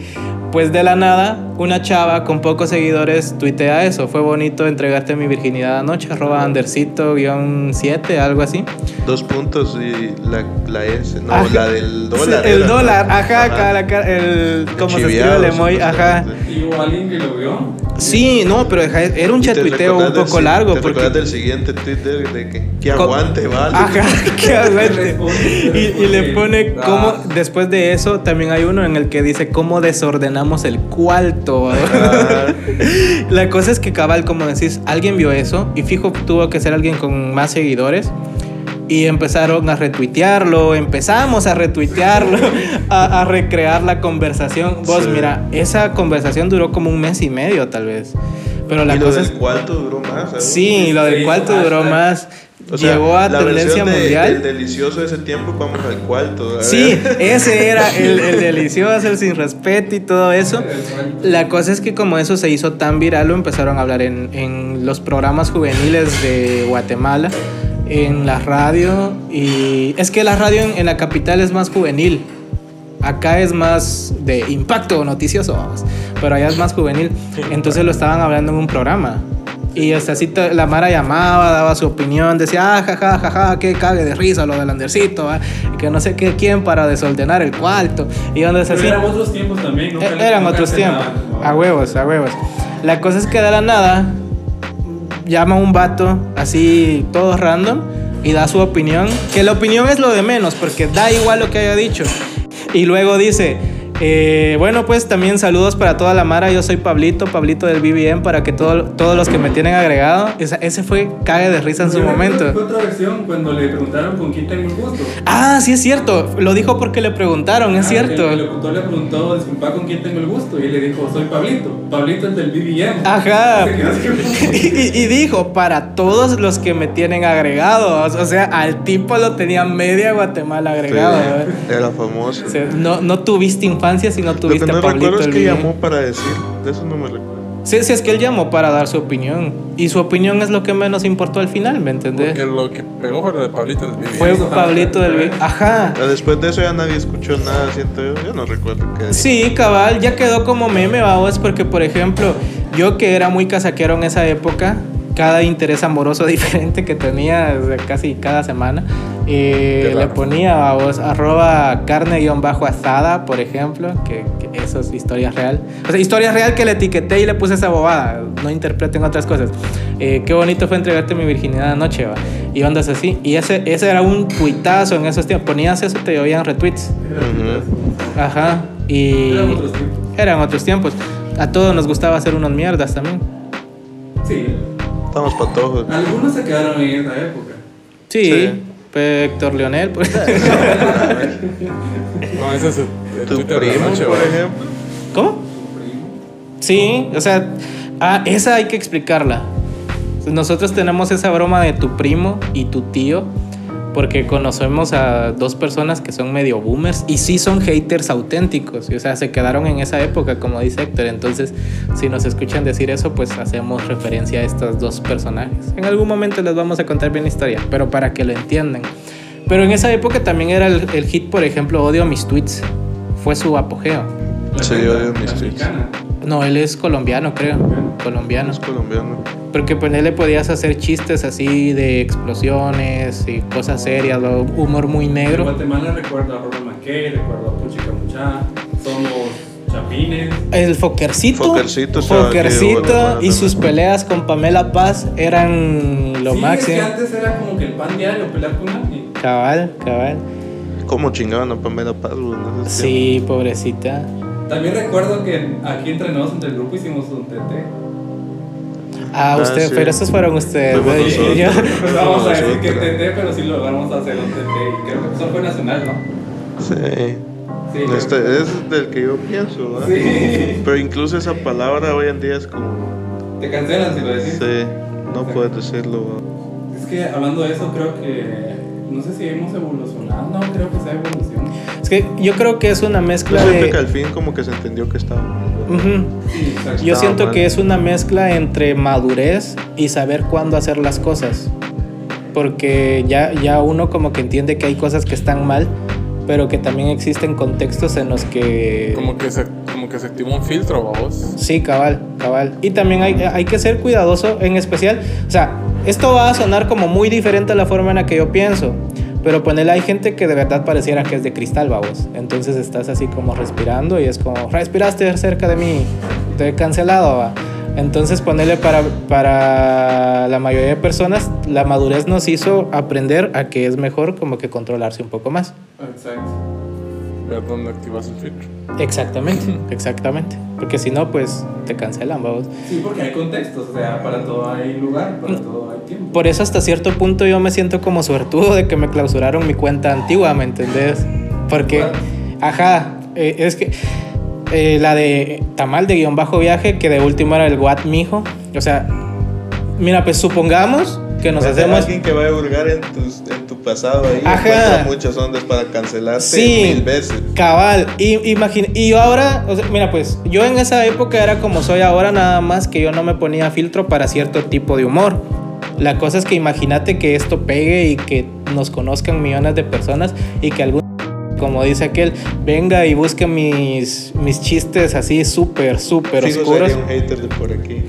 pues de la nada, una chava con pocos seguidores tuitea eso. Fue bonito entregarte mi virginidad anoche, arroba andercito guion 7, algo así.
Dos puntos y la, la S, no,
Ajá.
la del dólar.
Sí, el
era, ¿no?
dólar, ajá, acá la el, como se escribe el emoji, ajá.
Y hubo alguien que lo vio.
Sí, no, pero deja- era un
¿Y te
chatuiteo un
del
poco
si-
largo.
¿Te
porque-
del siguiente Twitter de que, que
Co-
aguante, vale?
Ajá, [LAUGHS] que aguante. Y, y le pone
Ah.
cómo, después de eso, también hay uno en el que dice cómo desordenamos el cuarto. [LAUGHS] La cosa es que cabal, como decís, alguien vio eso y fijo tuvo que ser alguien con más seguidores. Y empezaron a retuitearlo, empezamos a retuitearlo, [LAUGHS] a, a recrear la conversación. Vos,
Sí.
mira, esa conversación duró como un mes y medio tal vez. Pero la
y lo
cosa
del
es...
cuarto duró más. ¿sabes?
Sí, lo del cuarto duró más.
O sea,
Llegó a
la
tendencia
de-
mundial.
del delicioso de ese tiempo, vamos al cuarto.
Sí, [LAUGHS] ese era el, el delicioso, el sin respeto y todo eso. La cosa es que como eso se hizo tan viral, lo empezaron a hablar en, en los programas juveniles de Guatemala, en la radio. Y es que la radio en, en la capital es más juvenil. Acá es más de impacto noticioso, vamos. Pero allá es más juvenil. Entonces lo estaban hablando en un programa. Y hasta así te- la Mara llamaba, daba su opinión, decía, ah, jaja, jaja, que cague de risa lo del Andercito, y que no sé qué, quién para desordenar el cuarto. Y donde así.
eran otros tiempos también. nunca
Eh,
le-
Eran
nunca
otros
se
tiempos.
como
A huevos, a huevos. La cosa es que de la nada llama un vato así todo random y da su opinión. Que la opinión es lo de menos porque da igual lo que haya dicho. Y luego dice, eh, bueno pues también saludos para toda la Mara. Yo soy Pablito, Pablito del BBM para que todo- todos los que me tienen agregado. Esa- ese fue cague de risa en su momento.
Fue otra versión cuando le preguntaron con quién tengo el gusto.
Ah, sí es cierto. Lo dijo porque le preguntaron, es
Ah,
cierto.
El locutor le preguntó, disculpa, ¿con quién tengo el gusto? Y él le dijo, soy Pablito. Pablito es del BBM.
Ajá. [LAUGHS] [LAUGHS] Y, y dijo, para todos los que me tienen agregados. O sea, al tipo lo tenía media Guatemala agregado.
Sí, era famoso.
O sea, no, no tuviste infancia si no
Lo que
tuviste
no
a Pablito
recuerdo es
el
que llamó para decir. De eso no me recuerdo.
Sí, sí, es que él llamó para dar su opinión. Y su opinión es lo que menos importó al final, ¿me entendés?
Porque lo que pegó fue lo de Pablito del Vivi.
Fue Pablito del Vivian. Ajá.
Después de eso ya nadie escuchó nada, siento yo. Yo no recuerdo qué.
Sí, cabal, ya quedó como meme, vamos, porque por ejemplo, yo que era muy casaquero en esa época, cada interés amoroso [LAUGHS] diferente que tenía casi cada semana, eh, le ponía vamos, arroba carne-asada, por ejemplo, que, que eso es historia real. O sea, historia real que le etiqueté y le puse esa bobada, no interpreten otras cosas. Eh, qué bonito fue entregarte mi virginidad anoche, va. Y ondas así. Y ese, ese era un tuitazo en esos tiempos. Ponías eso, te llovían retweets. Ajá. Y
Eran otros tiempos.
eran otros tiempos. A todos nos gustaba hacer unos mierdas también.
Sí.
Estamos patojos.
Algunos se quedaron en esa época.
Sí.
Sí.
Héctor Leonel, pues. [LAUGHS]
No, ese es el, el
Tu
Twitter
primo,
noche,
por ejemplo.
¿Cómo?
Tu primo.
Sí, o sea, ah, esa hay que explicarla. Nosotros tenemos esa broma de tu primo y tu tío, Porque conocemos a dos personas que son medio boomers y sí son haters auténticos. O sea, se quedaron en esa época, como dice Héctor. Entonces, si nos escuchan decir eso, pues hacemos referencia a estos dos personajes. En algún momento les vamos a contar bien la historia, pero para que lo entiendan. Pero en esa época también era el, el hit, por ejemplo, Odio mis tweets. Fue su apogeo.
Sí, odio mis tweets.
mexicana.
No, él es colombiano, creo. Colombiano.
Es colombiano.
Porque pues él le podías hacer chistes así de explosiones y cosas serias, humor muy
En
negro.
Guatemala recuerdo a Robert McKay, recuerdo a Puchi Camuchá, son los chapines.
El Fokercito.
Fokercito
Fokercito y sus peleas con Pamela Paz eran lo
sí, Es
máximo.
que antes era como que el pan diario pelear con alguien.
Cabal, cabal.
¿Cómo chingaban a Pamela Paz, en
Sí, pobrecita.
También recuerdo que aquí entre nosotros, entre el grupo, hicimos un TT.
Ah,
Ah,
usted,
sí.
pero esos fueron ustedes.
Fuimos
¿no?
nosotros.
Yo-
Pues vamos a decir que. TT, pero sí logramos hacer un TT. Y creo que eso fue nacional, ¿no?
Sí.
Sí.
Este
que-
es del que yo pienso, ¿verdad?
Sí.
Pero incluso esa palabra hoy en día es como.
Te cancelan si lo decís.
Sí, no puedes decirlo. ¿verdad?
Es que hablando de eso, creo que. No sé si hemos evolucionado. No, creo que sea evolución.
Es que yo creo que es una
Yo
mezcla
siento que
de.
al fin como que se entendió que estaba mal, ¿verdad?
Ujú.
Sí.
Yo siento
mal.
que es una mezcla entre madurez y saber cuándo hacer las cosas. Porque ya, ya uno como que entiende que hay cosas que están mal, pero que también existen contextos en los que...
Como que se, como que se activa un filtro, vos.
Sí, cabal, cabal. Y también hay, hay que ser cuidadoso, en especial, o sea, esto va a sonar como muy diferente a la forma en la que yo pienso, pero ponele, hay gente que de verdad pareciera que es de cristal, vamos. Entonces estás así como respirando y es como, respiraste cerca de mí, te he cancelado. Entonces ponerle para, para la mayoría de personas, la madurez nos hizo aprender a que es mejor como que controlarse un poco más.
Exacto.
Ver dónde activas el filtro.
Exactamente, [LAUGHS] exactamente. Porque si no, pues te cancelan, vamos.
Sí, porque hay contextos. O sea, para todo hay lugar, para todo hay tiempo.
Por eso hasta cierto punto yo me siento como suertudo de que me clausuraron mi cuenta antigua, ¿me entendés? Porque, ajá, eh, es que eh, la de Tamal de guion bajo viaje, que de último era el What Mijo. O sea, mira, pues supongamos que nos hacemos...
alguien que va a hurgar en, tus, en pasado ahí.
Ajá.
Muchas ondas para cancelarte
Sí.
mil veces.
Cabal, y, imagina, y yo ahora, o sea, mira, pues yo en esa época era como soy ahora, nada más que yo no me ponía filtro para cierto tipo de humor. La cosa es que imagínate que esto pegue y que nos conozcan millones de personas y que algún, como dice aquel, venga y busque mis, mis chistes así súper, súper
Fijo
oscuros.
sería un hater de por aquí.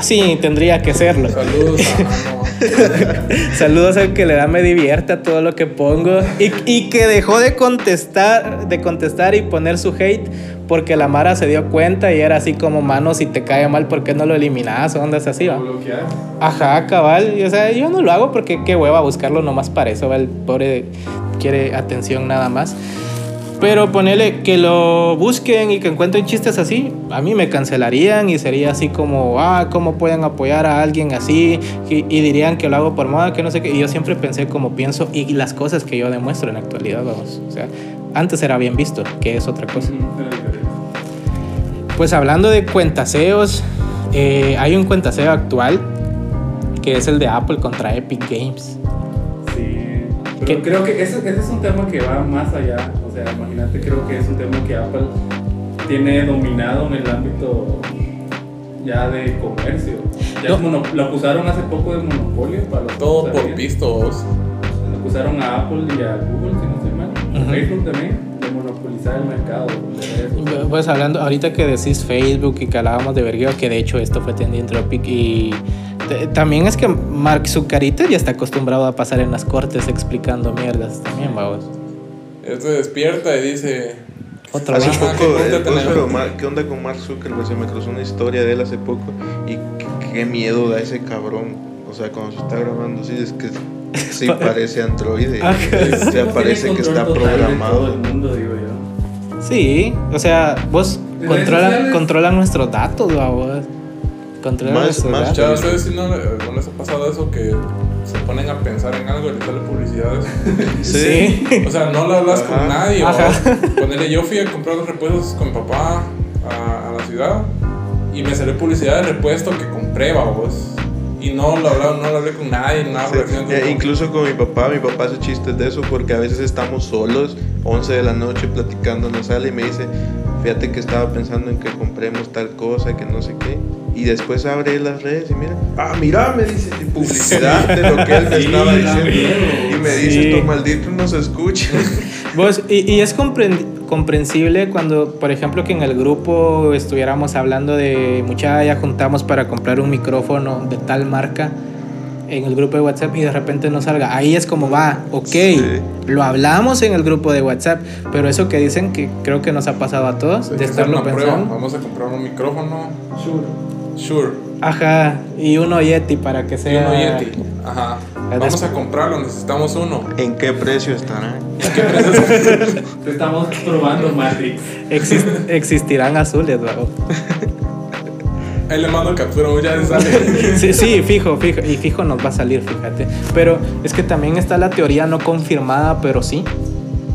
Sí, tendría que serlo.
Saludos a [LAUGHS]
Saludos al que le da me divierte a todo lo que pongo y, y que dejó de contestar, de contestar y poner su hate porque la Mara se dio cuenta y era así como mano si te cae mal ¿por qué no lo eliminas? Ondas así, va. Ajá, cabal. Y, o sea, yo no lo hago porque qué hueva buscarlo nomás para eso, va. El pobre quiere atención nada más. Pero ponele que lo busquen y que encuentren chistes así, a mí me cancelarían y sería así como, ah, ¿cómo pueden apoyar a alguien así? Y, y dirían que lo hago por moda, que no sé qué. Y yo siempre pensé como pienso y las cosas que yo demuestro en la actualidad, vamos. O sea, antes era bien visto, que es otra cosa.
Era diferente.
Pues hablando de cuentaseos, eh, hay un cuentaseo actual que es el de Apple contra Epic Games.
Sí. Pero
¿Qué?
creo que ese, ese es un tema que va más allá. O sea, imagínate, creo que es un tema que Apple tiene dominado en el ámbito ya de comercio. Ya
No.
es mono- lo acusaron hace poco de monopolio para los
Todo por pistos.
Lo acusaron a Apple y a Google, si no estoy mal.
Ujú.
Facebook también, monopolizar el mercado. de sociales.
Pues hablando, ahorita que decís Facebook y que hablábamos de vergueo, que de hecho esto fue tendiendo Epic y también es que Mark Zuccarito ya está acostumbrado a pasar en las cortes explicando mierdas también, vamos.
Él se despierta y dice.
Otra
Hace
vez.
Poco,
¿qué
eh, pero, ¿qué onda con Mark Zuckerberg? Se me cruzó una historia de él hace poco y qué, qué miedo da ese cabrón. O sea, cuando se está grabando, sí, es que sí parece androide. O sea, parece que está programado.
el mundo, digo yo.
Sí, o sea, vos
¿De redes
controlan,
sociales?
controlan nuestros datos, vamos. Controlan
Más-
nuestros
más
datos.
Ya, ¿ustedes si no, le- no les ha pasado eso que se ponen a pensar en algo y les sale publicidades? [LAUGHS]
Sí.
O sea, no lo hablas con
Ajá.
nadie.
Ajá.
o Ponele, yo fui a comprar los repuestos con mi papá a, a la ciudad y me salió publicidad de repuesto que compré, babos. Y no lo hablaba, no lo hablé con nadie, nada.
Sí, eh, incluso con mi papá, mi papá hace chistes de eso porque a veces estamos solos, 11 de la noche platicando en la sala y me dice, fíjate que estaba pensando en que compremos tal cosa, que no sé qué. Y después abre las redes y mira, ah, mira, me dice, publicidad de lo que él me
Sí,
estaba diciendo. Y me
Sí.
dice, estos malditos no se escuchan.
Vos, y, y es compren- comprensible cuando, por ejemplo, que en el grupo estuviéramos hablando de mucha, ya juntamos para comprar un micrófono de tal marca en el grupo de WhatsApp y de repente no salga. Ahí es como va, ok,
Sí.
lo hablamos en el grupo de WhatsApp, pero eso que dicen que creo que nos ha pasado a todos,
Hay
de estarlo
una prueba.
pensando.
Vamos a comprar un micrófono.
Sure.
Sure.
Ajá, y uno Yeti para que
Y
sea...
uno Yeti. Ajá. Vamos a comprarlo, necesitamos uno.
¿En qué precio estará? [LAUGHS]
Te estamos probando Matrix.
Exist- existirán azules, ¿no?
Ahí le mando captura, ya le sale. [LAUGHS]
Sí, sí, fijo, fijo. Y fijo nos va a salir, fíjate. Pero es que también está la teoría no confirmada, pero sí.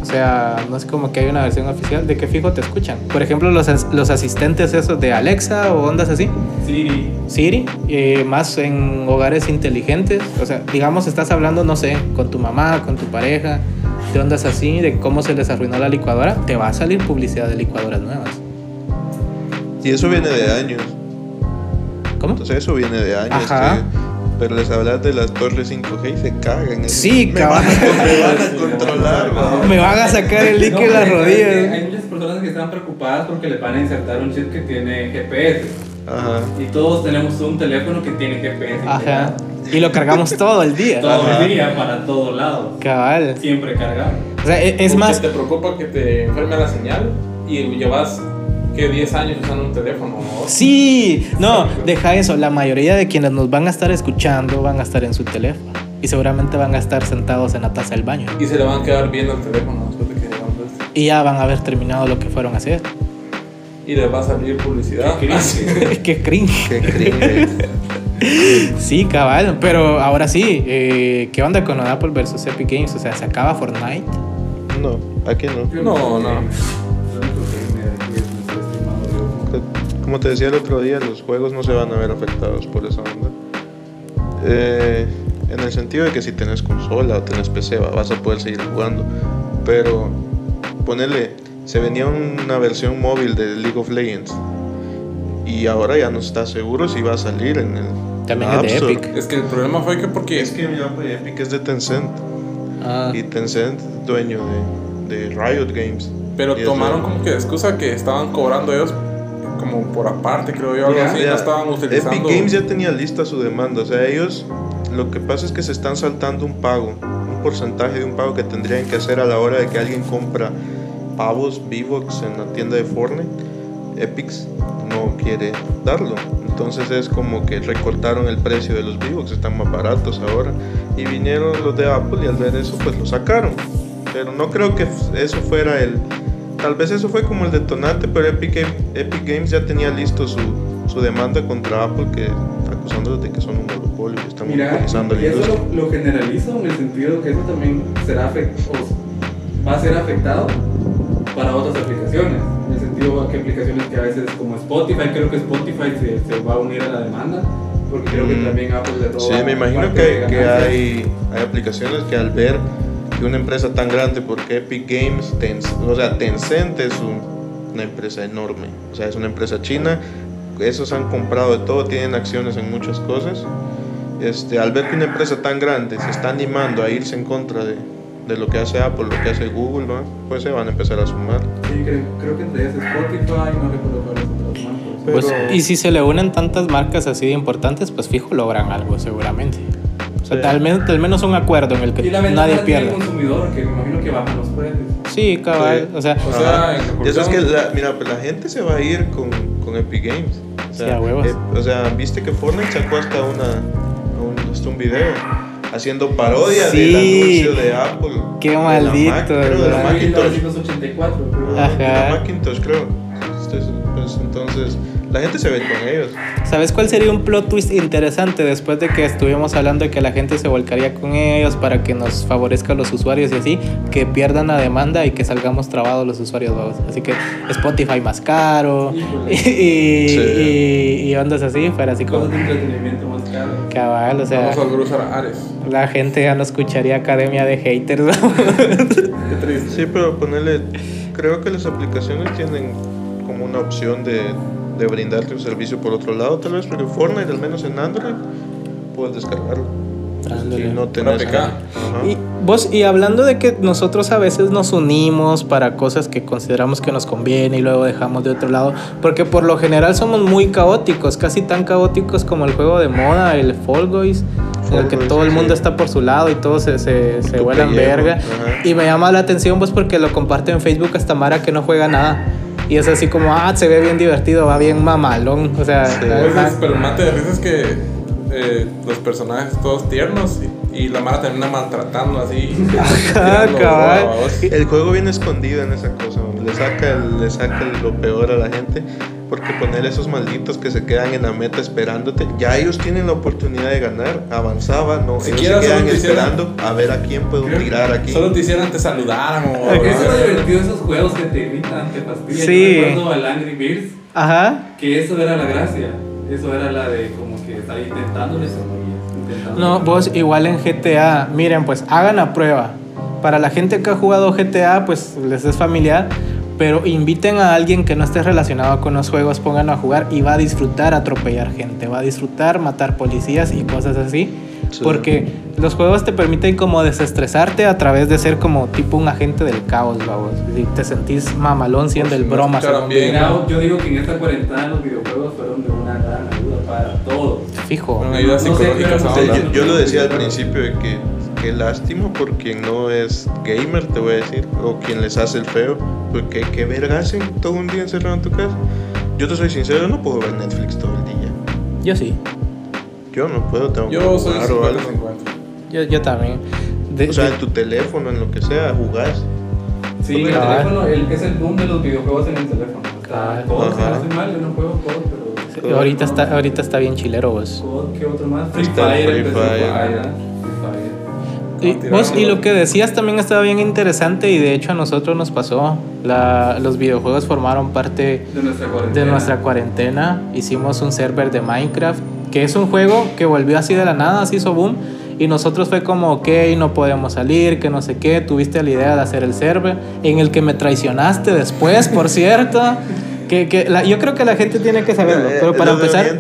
O sea, no es como que hay una versión oficial de que fijo te escuchan. Por ejemplo, los, as- los asistentes esos de Alexa o ondas así.
Siri.
Siri, eh, más en hogares inteligentes. O sea, digamos, estás hablando, no sé, con tu mamá, con tu pareja, de ondas así, de cómo se les arruinó la licuadora. Te va a salir publicidad de licuadoras nuevas.
Y eso viene de años.
¿Cómo?
Entonces eso viene de años.
Ajá.
que- pero les hablas de las torres 5G y se cagan.
Sí,
me van, a,
cabrón.
me van a controlar. [LAUGHS] ¿no?
Me van a sacar el líquido de las rodillas.
Hay muchas personas que están preocupadas porque les van a insertar un chip que tiene GPS.
Ajá.
Y todos tenemos un teléfono que tiene GPS.
Ajá. Y lo cargamos todo el día.
Todo
Ajá.
el día, para todos lados.
Cabal.
Siempre cargado.
O sea, e- es
Porque
más,
te preocupa que te enferme la señal y llevas que 10 años usando un teléfono. ¿no?
sí, no, deja eso. La mayoría de quienes nos van a estar escuchando van a estar en su teléfono. Y seguramente van a estar sentados en la taza del baño.
Y se le van a quedar viendo el teléfono después de que llevan esto.
Y ya van a haber terminado lo que fueron a hacer.
Y les va a salir publicidad.
Qué cringe. [LAUGHS]
Qué cringe.
Qué cringe. [LAUGHS]
Sí, cabal. Pero ahora sí, eh, ¿qué onda con Apple versus Epic Games? O sea, ¿se acaba Fortnite?
No, aquí no.
Yo
No, no.
Como te decía el otro día, los juegos no se van a ver afectados por esa onda. Eh, en el sentido de que si tenés consola o tenés PC va- vas a poder seguir jugando. Pero ponele, se venía una versión móvil de League of Legends. Y ahora ya no está seguro si va a salir en el
También
la
es de
App Store.
Epic.
Es que el problema fue que porque
Es que mira, pues, Epic es de Tencent.
Ah,
Y Tencent es dueño de, de Riot Games.
Pero tomaron como que de excusa que estaban cobrando ellos como por aparte, creo yo, algo así.
Ya,
estaban utilizando.
Epic Games ya tenía lista su demanda. O sea, ellos lo que pasa es que se están saltando un pago, un porcentaje de un pago que tendrían que hacer a la hora de que alguien compra pavos V-Bucks en la tienda de Fortnite. Epics no quiere darlo. Entonces es como que recortaron el precio de los V-Bucks, están más baratos ahora. Y vinieron los de Apple y al ver eso pues lo sacaron. Pero no creo que eso fuera el... Tal vez eso fue como el detonante, pero Epic, Game- Epic Games ya tenía listo su, su demanda contra Apple, que acusándolos de que son un monopolio y están
Mira,
monopolizando la
y eso
industria.
lo, lo generalizo en el sentido que eso también será afect- o va a ser afectado para otras aplicaciones. En el sentido que aplicaciones que a veces como Spotify, creo que Spotify se, se va a unir a la demanda, porque creo que
Mm.
también Apple le roba
Sí, me imagino que, que hay, hay aplicaciones que al ver que una empresa tan grande, porque Epic Games, o sea, Tencent es un- una empresa enorme, o sea, es una empresa china, esos han comprado de todo, tienen acciones en muchas cosas. Este, al ver que una empresa tan grande se está animando a irse en contra de, de lo que hace Apple, lo que hace Google, ¿va? pues se van a empezar a sumar.
Sí, creo, creo que entre ellas Spotify, no recuerdo cuáles otras marcas.
Pero-
Pues, y si se le unen tantas marcas así de importantes, pues fijo logran algo seguramente. O sea,
Sí.
tal, menos, al menos un acuerdo en el que
y la
nadie
el consumidor, que me imagino que bajan los precios.
Sí, cabal.
Sí.
O sea,
O sea,
eso es que, la, mira, pues la gente se va a ir con, con Epic Games. O sea,
Sí, a huevos.
eh, o sea, viste que Fortnite sacó hasta una, un, hasta un video haciendo parodia
Sí.
del anuncio de Apple.
Qué
De la
maldito,
Mac- creo, de la. Macintosh.
1984, creo.
Ajá.
De la Macintosh, creo. Estoy- pues entonces, la gente se ve con ellos.
¿Sabes cuál sería un plot twist interesante después de que estuvimos hablando de que la gente se volcaría con ellos para que nos favorezca a los usuarios y así? Que pierdan la demanda y que salgamos trabados los usuarios, vamos. Así que Spotify más caro [LAUGHS] y, y,
Sí.
y- y ondas así, fuera así como
entretenimiento más caro.
cabal, o sea,
Vamos a Ares.
la gente ya no escucharía academia de haters. vamos. [LAUGHS]
Qué triste.
Sí, pero ponerle. Creo que las aplicaciones tienen como una opción de, de brindarte un servicio por otro lado, tal vez, porque Fortnite, al menos en Android, puedes descargarlo. Y no tenés. Ajá.
Y vos, y hablando de que nosotros a veces nos unimos para cosas que consideramos que nos conviene y luego dejamos de otro lado, porque por lo general somos muy caóticos, casi tan caóticos como el juego de moda, el Fall Guys, en el que
Guys,
todo el mundo
sí.
está por su lado y todos se, se, se vuelan verga.
ajá.
Y me llama la atención pues porque lo comparte en Facebook hasta Mara que no juega nada. Y es así como, ah, se ve bien divertido, va bien mamalón. O sea,
Sí.
A
ajá.
veces, pero el mate de risa es que eh, los personajes todos tiernos y, y la Mara termina maltratando así. [LAUGHS] tirando
cabal.
El juego viene escondido en esa cosa, le saca, le saca lo peor a la gente, porque poner esos malditos que se quedan en la meta esperándote, ya ellos tienen la oportunidad de ganar, avanzaban, no,
Siquiera
ellos se quedan
te hicieron-
esperando a ver a quién puedo tirar aquí.
Solo te hicieran, te saludaran o...
Es lo divertido esos juegos que te irritan, te fastidian.
Sí.
Yo recuerdo al Angry Birds,
Ajá.
que eso era la gracia. Eso era la de como que estar intentándole. Intentando-
No, vos igual en GTA, miren, pues hagan la prueba. Para la gente que ha jugado GTA, pues les es familiar, pero inviten a alguien que no esté relacionado con los juegos, pónganlo a jugar y va a disfrutar atropellar gente, va a disfrutar matar policías y cosas así.
Sí.
Porque los juegos te permiten como desestresarte a través de ser como tipo un agente del caos, vamos. Y te sentís mamalón siendo
si
el
no
broma.
bien.
yo digo que en esta cuarentena los videojuegos fueron de una gran ayuda para todos.
Fijo.
Una ayuda
No sé,
psicológica.
pero-
esa
O sea,
onda.
yo, yo lo decía al principio de que qué lástima por quien no es gamer, te voy a decir, o quien les hace el feo, porque qué verga hacen todo un día encerrado en tu casa. Yo te soy sincero, no puedo ver Netflix todo el día.
Yo sí,
Yo no puedo, tengo que
Yo soy
jugar o algo.
50-50.
yo, yo también. De-
O sea,
de-
en tu teléfono, en lo que sea, jugás.
Sí, el teléfono, el, es el boom de los videojuegos en el teléfono. Si mal, yo no juego pero...
ahorita, está, ahorita está bien chilero vos.
¿qué otro más? Free Fire,
Free Fire.
Y, vos, y lo que decías también estaba bien interesante y de hecho a nosotros nos pasó. La, los videojuegos formaron parte
De nuestra cuarentena.
de nuestra cuarentena. Hicimos un server de Minecraft, que es un juego que volvió así de la nada, así hizo boom. Y nosotros fue como, ok, no podemos salir, que no sé qué. Tuviste la idea de hacer el server, en el que me traicionaste después, por cierto. [LAUGHS] Que, que la- yo creo que la gente tiene que saberlo. Pero para empezar,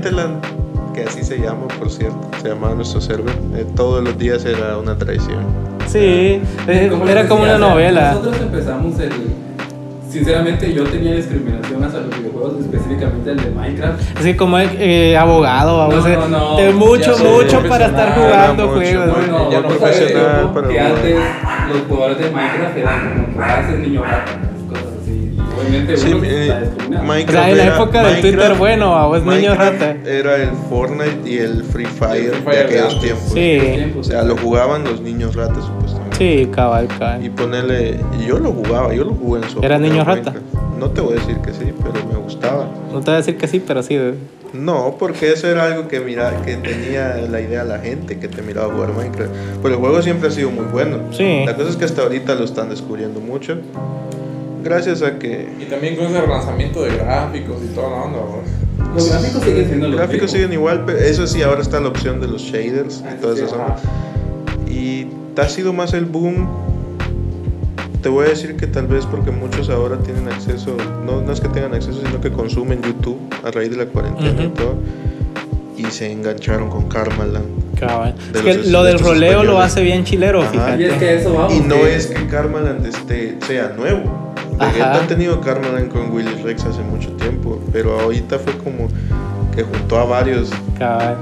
que así se llama, por cierto, se llamaba nuestro server, eh, todos los días era una traición.
sí, eh,
Como
era como
decía,
una novela.
Nosotros empezamos el... Sinceramente, yo tenía discriminación hacia los videojuegos, específicamente el de Minecraft.
Así como eh, abogado, vamos
No,
a
no, no,
de mucho, mucho para estar jugando
mucho,
juegos.
muy-
¿no?
No,
ya no
profesional
que antes los jugadores de Minecraft eran como clases, niño rata, obviamente
Sí,
uno
eh,
está.
Minecraft
O sea, en la
era-
época del
Minecraft-
Twitter bueno, a vos niño rata.
Era el Fortnite y el Free Fire,
Free
de
Fire de
aquellos tiempos.
Sí,
O sea, lo jugaban los niños ratas supuestamente.
sí, cabal, cabal.
Y ponerle, yo lo jugaba, yo lo jugué en su
¿Era niño rata?
No te voy a decir que sí, pero me gustaba.
No te voy a decir que sí, pero sí. de-
No, porque eso era algo que mira, que tenía la idea la gente que te miraba jugar Minecraft. Pero el juego siempre ha sido muy bueno.
Sí.
La cosa es que hasta ahorita lo están descubriendo mucho. Gracias a que
Y también con ese relanzamiento de gráficos y toda la onda.
Los gráficos siguen siendo
los
los
gráficos siguen igual, pero eso sí, ahora está la opción de los shaders
Ah,
y todas
sí,
esas ondas. Y ha sido más el boom. Te voy a decir que tal vez porque muchos ahora tienen acceso, no, no es que tengan acceso, sino que consumen YouTube a raíz de la cuarentena y
Ujú.
todo. Y se engancharon con Karmaland.
Cabal.
De
Es que lo del roleo lo
españoles.
hace bien chilero,
Ajá.
fíjate.
Y es que eso vamos.
Y no es que Karmaland esté, sea nuevo. Vegeta ha tenido Karmaland con Willy Rex hace mucho tiempo, pero ahorita fue como que juntó a varios.
Cabal.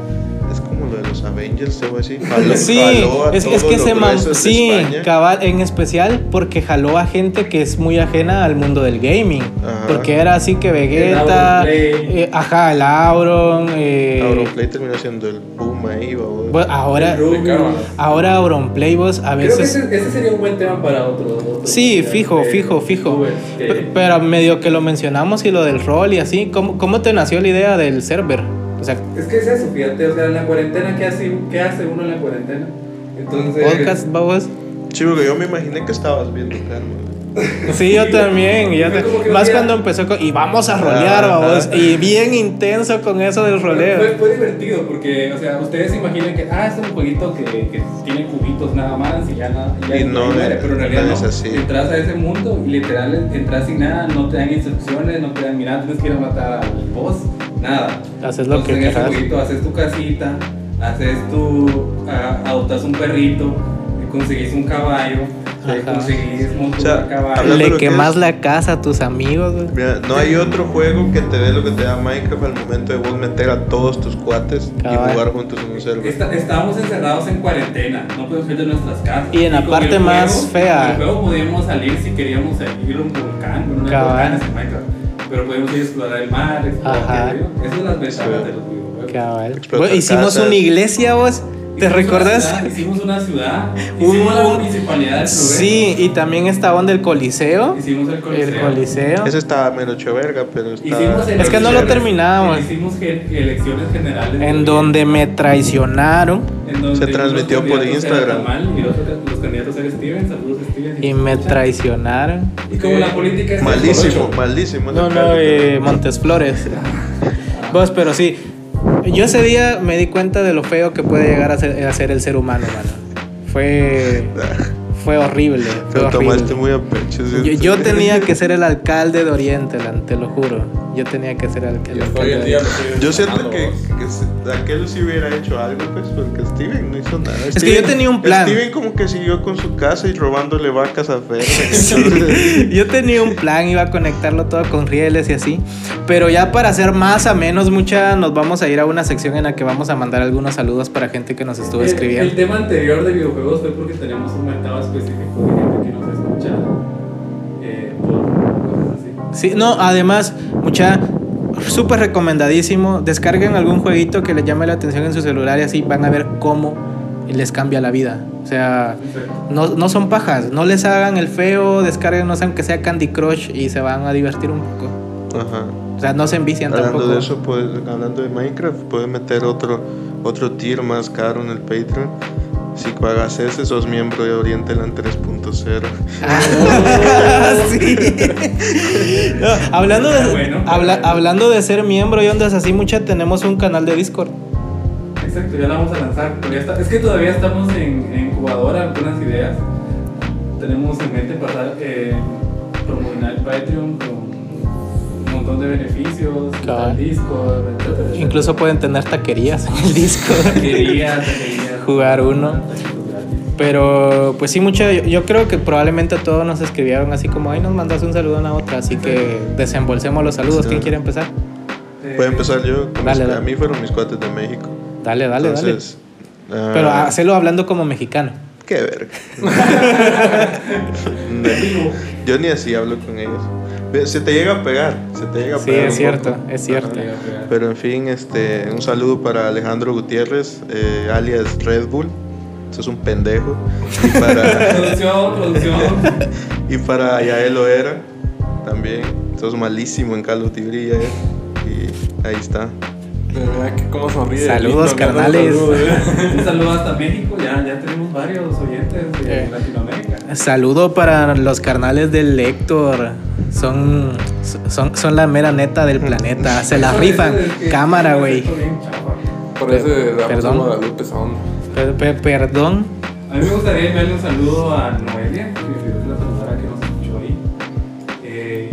Como lo de los Avengers, te voy a decir. Jaló-
Sí,
jaló a
es, es que se
de
sí, cabal, en especial porque jaló a gente que es muy ajena al mundo del gaming.
Ajá.
Porque era así que Vegeta,
Auronplay.
eh, ajá, el Auron, eh,
Auronplay terminó siendo el boom ahí,
bueno, ahora,
El
ahora Auronplay vos a
Creo que
veces...
ese, ese sería un buen tema para otro. otro
Sí, fijo,
de
fijo, fijo.
que-
Pero medio que lo mencionamos y lo del rol y así, ¿cómo, cómo te nació la idea del server? O sea,
Es que es eso, fíjate, o sea, en la cuarentena, ¿qué hace, qué hace uno en la cuarentena? Entonces,
podcast, babos.
Chivo, que yo me imaginé que estabas viendo Karma. [LAUGHS]
Sí, yo también. y yo
Fue
te- Más cuando empezó con. Y vamos a rolear, babos. Y bien intenso con eso del
Fue,
roleo.
fue divertido porque, o sea, ustedes se imaginan que, ah, es un jueguito que, que tiene cubitos nada más y ya, nada ya
Y no,
muere,
eh,
pero en realidad
no
no.
es así.
Entras a ese mundo y literal entras sin nada, no te dan instrucciones, no te dan, mira, tienes que ir a matar al boss, nada.
Haces lo
Entonces,
que
en ese haces tu casita, haces tu, ah, adoptas un perrito, conseguís un caballo, conseguís
O sea,
caballo.
Le
lo que
quemas
es-
la casa a tus amigos, güey.
Mira, no hay otro juego que te dé lo que te da Minecraft al momento de vos meter a todos tus cuates
Cabal.
y jugar juntos en un server.
Está- estábamos encerrados en cuarentena, no podemos salir de nuestras casas.
Y en la parte más
juego-
fea.
juego podíamos salir si queríamos ir a un volcán, en Minecraft, pero podíamos ir a explorar el mar, explorar
Ajá.
el río. Esas son las ventajas
Sí.
de los videojuegos.
Cabal. Hicimos
casas.
una iglesia, vos. ¿Te
Hicimos una
recuerdas?
ciudad, Hicimos una ciudad, hicimos la
un-
municipalidad del progreso,
Sí, y también estaban del Coliseo.
hicimos el coliseo.
El Coliseo.
Ese estaba menos hecho verga, pero
Hicimos
estaba...
Es que no lo
elecciones-
terminamos.
Hicimos elecciones generales.
En
de-
donde me traicionaron
en donde
Se transmitió por Instagram.
Tamal y los, los candidatos eran Steven. Saludos, Steven.
y me traicionaron.
Y como la política es
Malísimo, malísimo.
No, no, eh, Montes Flores. [LAUGHS] Vos, pero sí. Yo ese día me di cuenta de lo feo que puede llegar a ser, a ser el ser humano, mano. Fue, fue horrible. Fue
Pero tomaste
horrible.
muy a pecho. ¿sí?
Yo, yo tenía que ser el alcalde de Orienteland, te lo juro. Yo tenía que ser el, el
Y
alcalde.
hoy en
de
día
Orienteland.
lo estoy
Yo siento que, que aquel sí hubiera hecho algo, pues, porque Steven no hizo nada.
que yo tenía un plan.
Steven como que siguió con su casa y robándole vacas a Fer. [LAUGHS]
Yo tenía un plan, iba a conectarlo todo con rieles y así. Pero ya para hacer más a menos, mucha, nos vamos a ir a una sección en la que vamos a mandar algunos saludos para gente que nos estuvo
El, el
escribiendo.
tema anterior de videojuegos fue porque teníamos un mercado específico
Sí, no, además, mucha, súper recomendadísimo. Descarguen algún jueguito que les llame la atención en su celular y así van a ver cómo les cambia la vida. O sea, no, no son pajas, no les hagan el feo, descarguen, no sé, aunque sea Candy Crush y se van a divertir un poco.
Ajá.
O sea, no se envician
Hablando
tampoco.
de eso, pues, hablando de Minecraft, puedes meter otro, otro tier más caro en el Patreon. Si pagas ese, sos miembro de Orienteland 3.0.
Ah, [LAUGHS] sí. No, hablando, de,
Bueno,
habla-
bueno.
hablando de ser miembro y ondas así, mucha, tenemos un canal de Discord.
Exacto, ya la vamos a lanzar. pero ya está- es que todavía estamos en, en incubadora, algunas ideas. Tenemos en mente pasar, eh, promocionar el Patreon con un montón de beneficios, el Discord, etcétera.
Incluso pueden tener taquerías en el Discord.
Quería, quería
Jugar uno. Pero pues sí, mucha, yo, yo creo que probablemente todos nos escribieron así como, ay, nos mandas un saludo a una otra, así que desembolsemos los saludos.
Sí.
¿Quién quiere empezar?
Eh,
Puedo empezar yo. con
Dale,
mis-
dale.
A mí fueron mis cuates de México.
Dale, dale,
Entonces,
dale. Pero hacelo hablando como mexicano.
Qué verga. [LAUGHS] Yo ni así hablo con ellos. Se te llega a pegar, se te llega a
Sí,
pegar.
es
un
cierto,
poco.
es cierto.
Ajá. Pero en fin, este, un saludo para Alejandro Gutiérrez, eh, alias Red Bull. Eso es un pendejo. Y [LAUGHS] para,
Producción, producción. [LAUGHS]
y para Yael Oera también. Sos malísimo en Call of Duty, Yael. Y ahí está.
Que cómo sonríe.
Saludos, carnales.
saludos, eh.
Un saludo hasta México, ya, ya tenemos varios oyentes de
Eh.
Latinoamérica.
Saludo para los carnales del Héctor. Son, son, son la mera neta del planeta. Se la
Eso-
rifan.
eso es
Cámara, güey.
eso es
de la
Perdón.
Guadalupe
perdón.
A mí me gustaría enviarle un saludo a Noelia, que es la que nos escuchó ahí. Eh,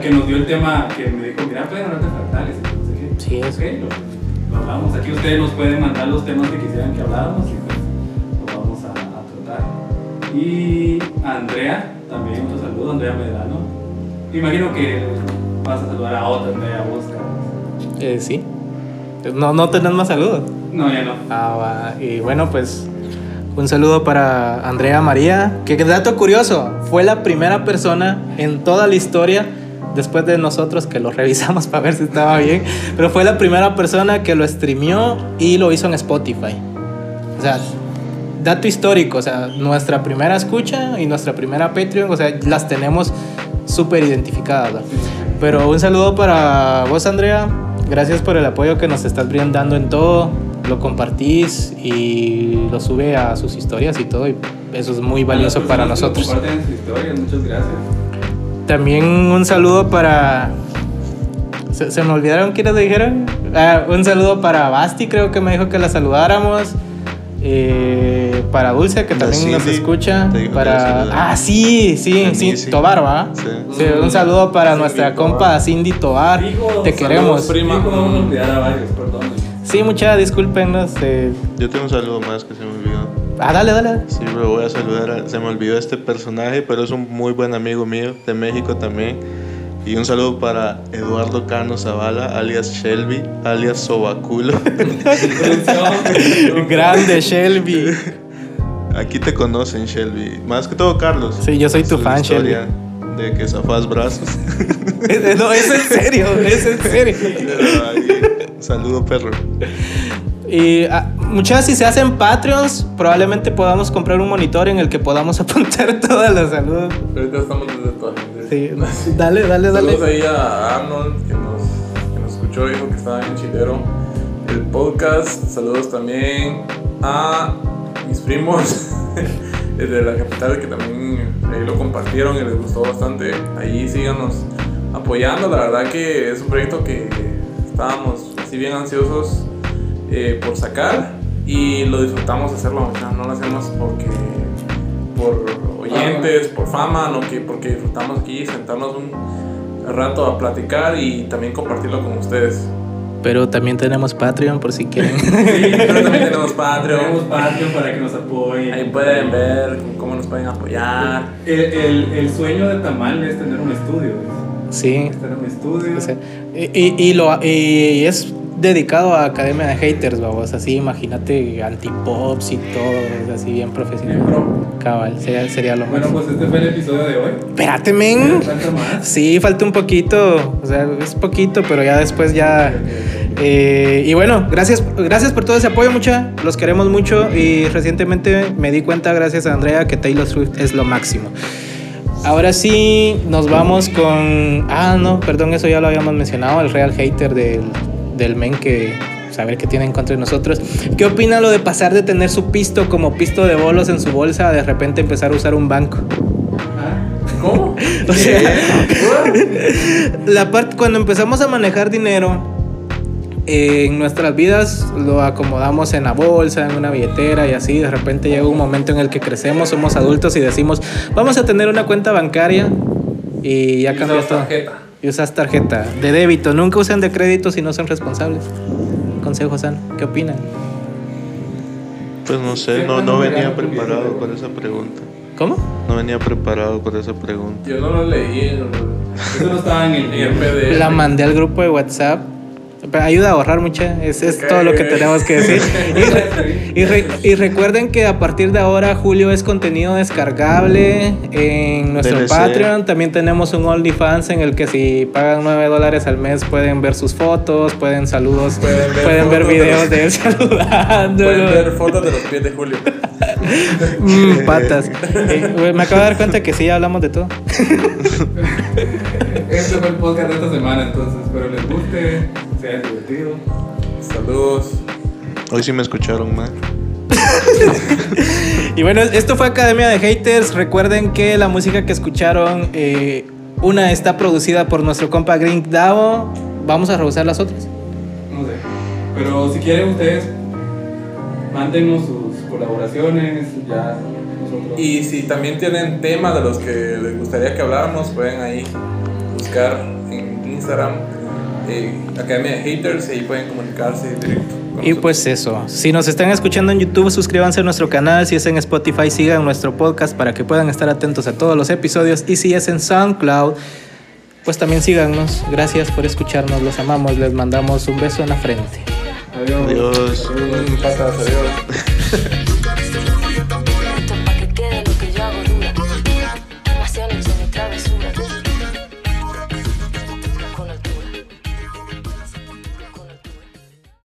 que nos dio el tema, que me dijo, mira, pueden hablar de fractales. no qué.
Sí, es-
lo, lo hablamos. Aquí ustedes nos pueden mandar los temas que quisieran que habláramos y pues lo vamos a, a tratar. Y a Andrea, también otro saludo, Andrea Medrano. Me imagino que vas a saludar a otra Andrea, Carlos.
Eh, sí. No, no tenés más saludos.
No, ya no.
Ah, va. Y bueno, pues un saludo para Andrea María, que dato curioso, fue la primera persona en toda la historia, después de nosotros que lo revisamos [LAUGHS] para ver si estaba bien, pero fue la primera persona que lo streamió y lo hizo en Spotify. O sea, dato histórico, o sea, nuestra primera escucha y nuestra primera Patreon, o sea, las tenemos súper identificadas. Pero un saludo para vos, Andrea. Gracias por el apoyo que nos estás brindando en todo. Lo compartís y lo sube a sus historias y todo. Y eso es muy valioso para
que
nosotros.
Comparten sus historias, muchas gracias.
También un saludo para. ¿Se, se me olvidaron quiénes dijeron? Ah, un saludo para Basti, creo que me dijo que la saludáramos. Eh, para Dulce, que también nos escucha. Para. Ah, sí, sí, sí.
sí.
Tobar, ¿va?
Sí.
Sí, un saludo para nuestra
Tobar.
compa Cindy Tobar. Te
saludos,
queremos.
prima.
Vamos a olvidar a varios, perdón.
Sí, muchas discúlpenos. eh.
Yo tengo un saludo más que se me olvidó.
Ah, dale, dale.
Sí, bro, voy a saludar. a- se me olvidó este personaje, pero es un muy buen amigo mío de México también. Y un saludo para Eduardo Cano Zavala, alias Shelby, alias Sobaculo. [LAUGHS]
Grande Shelby.
Aquí te conocen, Shelby. Más que todo, Carlos.
Sí, yo soy tu fan,
historia De que zafás brazos. [LAUGHS]
no, es en serio, es en serio.
Saludo, perro.
Y ah, muchas si se hacen Patreons, probablemente podamos comprar un monitor en el que podamos [LAUGHS] apuntar todas las saludos.
Ahorita estamos desde toda gente.
Sí, [LAUGHS] dale, dale,
Saludos
dale.
ahí a Arnold que nos, que nos escuchó, dijo que estaba bien chilero. El podcast, saludos también a mis primos [LAUGHS] desde la capital que también ahí lo compartieron y les gustó bastante. Ahí síganos apoyando, la verdad que es un proyecto que estábamos así bien ansiosos eh, por sacar y lo disfrutamos hacerlo, o sea, no lo hacemos porque por oyentes, por fama, no que porque disfrutamos aquí sentarnos un rato a platicar y también compartirlo con ustedes.
Pero también tenemos Patreon por si [LAUGHS] quieren.
Sí, pero también tenemos
Tenemos
Patreon.
Patreon para que nos apoyen.
Ahí pueden ver cómo nos pueden apoyar.
El, el, el sueño de Tamal es tener un estudio. ¿ves?
Sí.
Es tener un estudio.
o sea, y, y, y lo, y es dedicado a Academia de Haters, vamos. Así, imagínate antipops y todo, así bien profesional.
Bien pro.
Cabal, sería, sería lo
Bueno,
más.
pues este fue el episodio de hoy.
Espérate, men.
¿Falta más?
Sí, falta un poquito. O sea, es poquito, pero ya después ya. Eh, y bueno, gracias, gracias por todo ese apoyo, mucha. Los queremos mucho. Y recientemente me di cuenta, gracias a Andrea, que Taylor Swift es lo máximo. Ahora sí, nos vamos con. Ah, no, perdón, eso ya lo habíamos mencionado. El real hater del, del men que. Saber qué tiene en contra de nosotros. ¿Qué opina lo de pasar de tener su pisto como pisto de bolos en su bolsa a de repente empezar a usar un banco?
Ah,
¿Cómo? [LAUGHS]
O sea, la parte cuando empezamos a manejar dinero eh, en nuestras vidas lo acomodamos en la bolsa, en una billetera y así. De repente llega un momento en el que crecemos, somos adultos y decimos, vamos a tener una cuenta bancaria y ya cambió todo.
tarjeta.
Y usas tarjeta de débito. Nunca usen de crédito si no son responsables. Consejo sano. ¿Qué opinan?
Pues no sé, no, no venía preparado con esa pregunta.
¿Cómo?
No venía preparado con esa pregunta.
Yo no lo leí en
eso no estaba en el [LAUGHS]
en el PDF.
La mandé al grupo de WhatsApp. Ayuda a ahorrar mucha. Es, es todo lo que tenemos que decir. [LAUGHS] Y, re- y re- y recuerden que a partir de ahora Julio es contenido descargable en nuestro
DLC.
Patreon. También tenemos un OnlyFans en el que si pagan 9 dólares al mes pueden ver sus fotos, pueden saludos,
Pueden ver
pueden ver
fotos de
videos
los-
de él [LAUGHS] saludándolo.
Pueden ver fotos de los pies de Julio.
Mm, patas. Eh, me acabo de dar cuenta que sí hablamos de todo.
Este fue el podcast de esta semana, entonces espero les guste, sea divertido.
Saludos.
Hoy sí me escucharon mal. [LAUGHS]
Y bueno, esto fue Academia de Haters. Recuerden que la música que escucharon, eh, una está producida por nuestro compa Green Davo. Vamos a revisar las otras.
No sé. Pero si quieren ustedes, mándenos sus colaboraciones, ya nosotros.
Y si también tienen temas de los que les gustaría que habláramos, pueden ahí buscar en Instagram eh, Academia de Haters y ahí pueden comunicarse directo.
Y
nosotros.
pues eso, si nos están escuchando en YouTube, suscríbanse a nuestro canal. Si es en Spotify, sigan nuestro podcast para que puedan estar atentos a todos los episodios. Y si es en SoundCloud, pues también síganos. Gracias por escucharnos, los amamos, les mandamos un beso en la frente.
Adiós.
Adiós.
Yeah. [LAUGHS]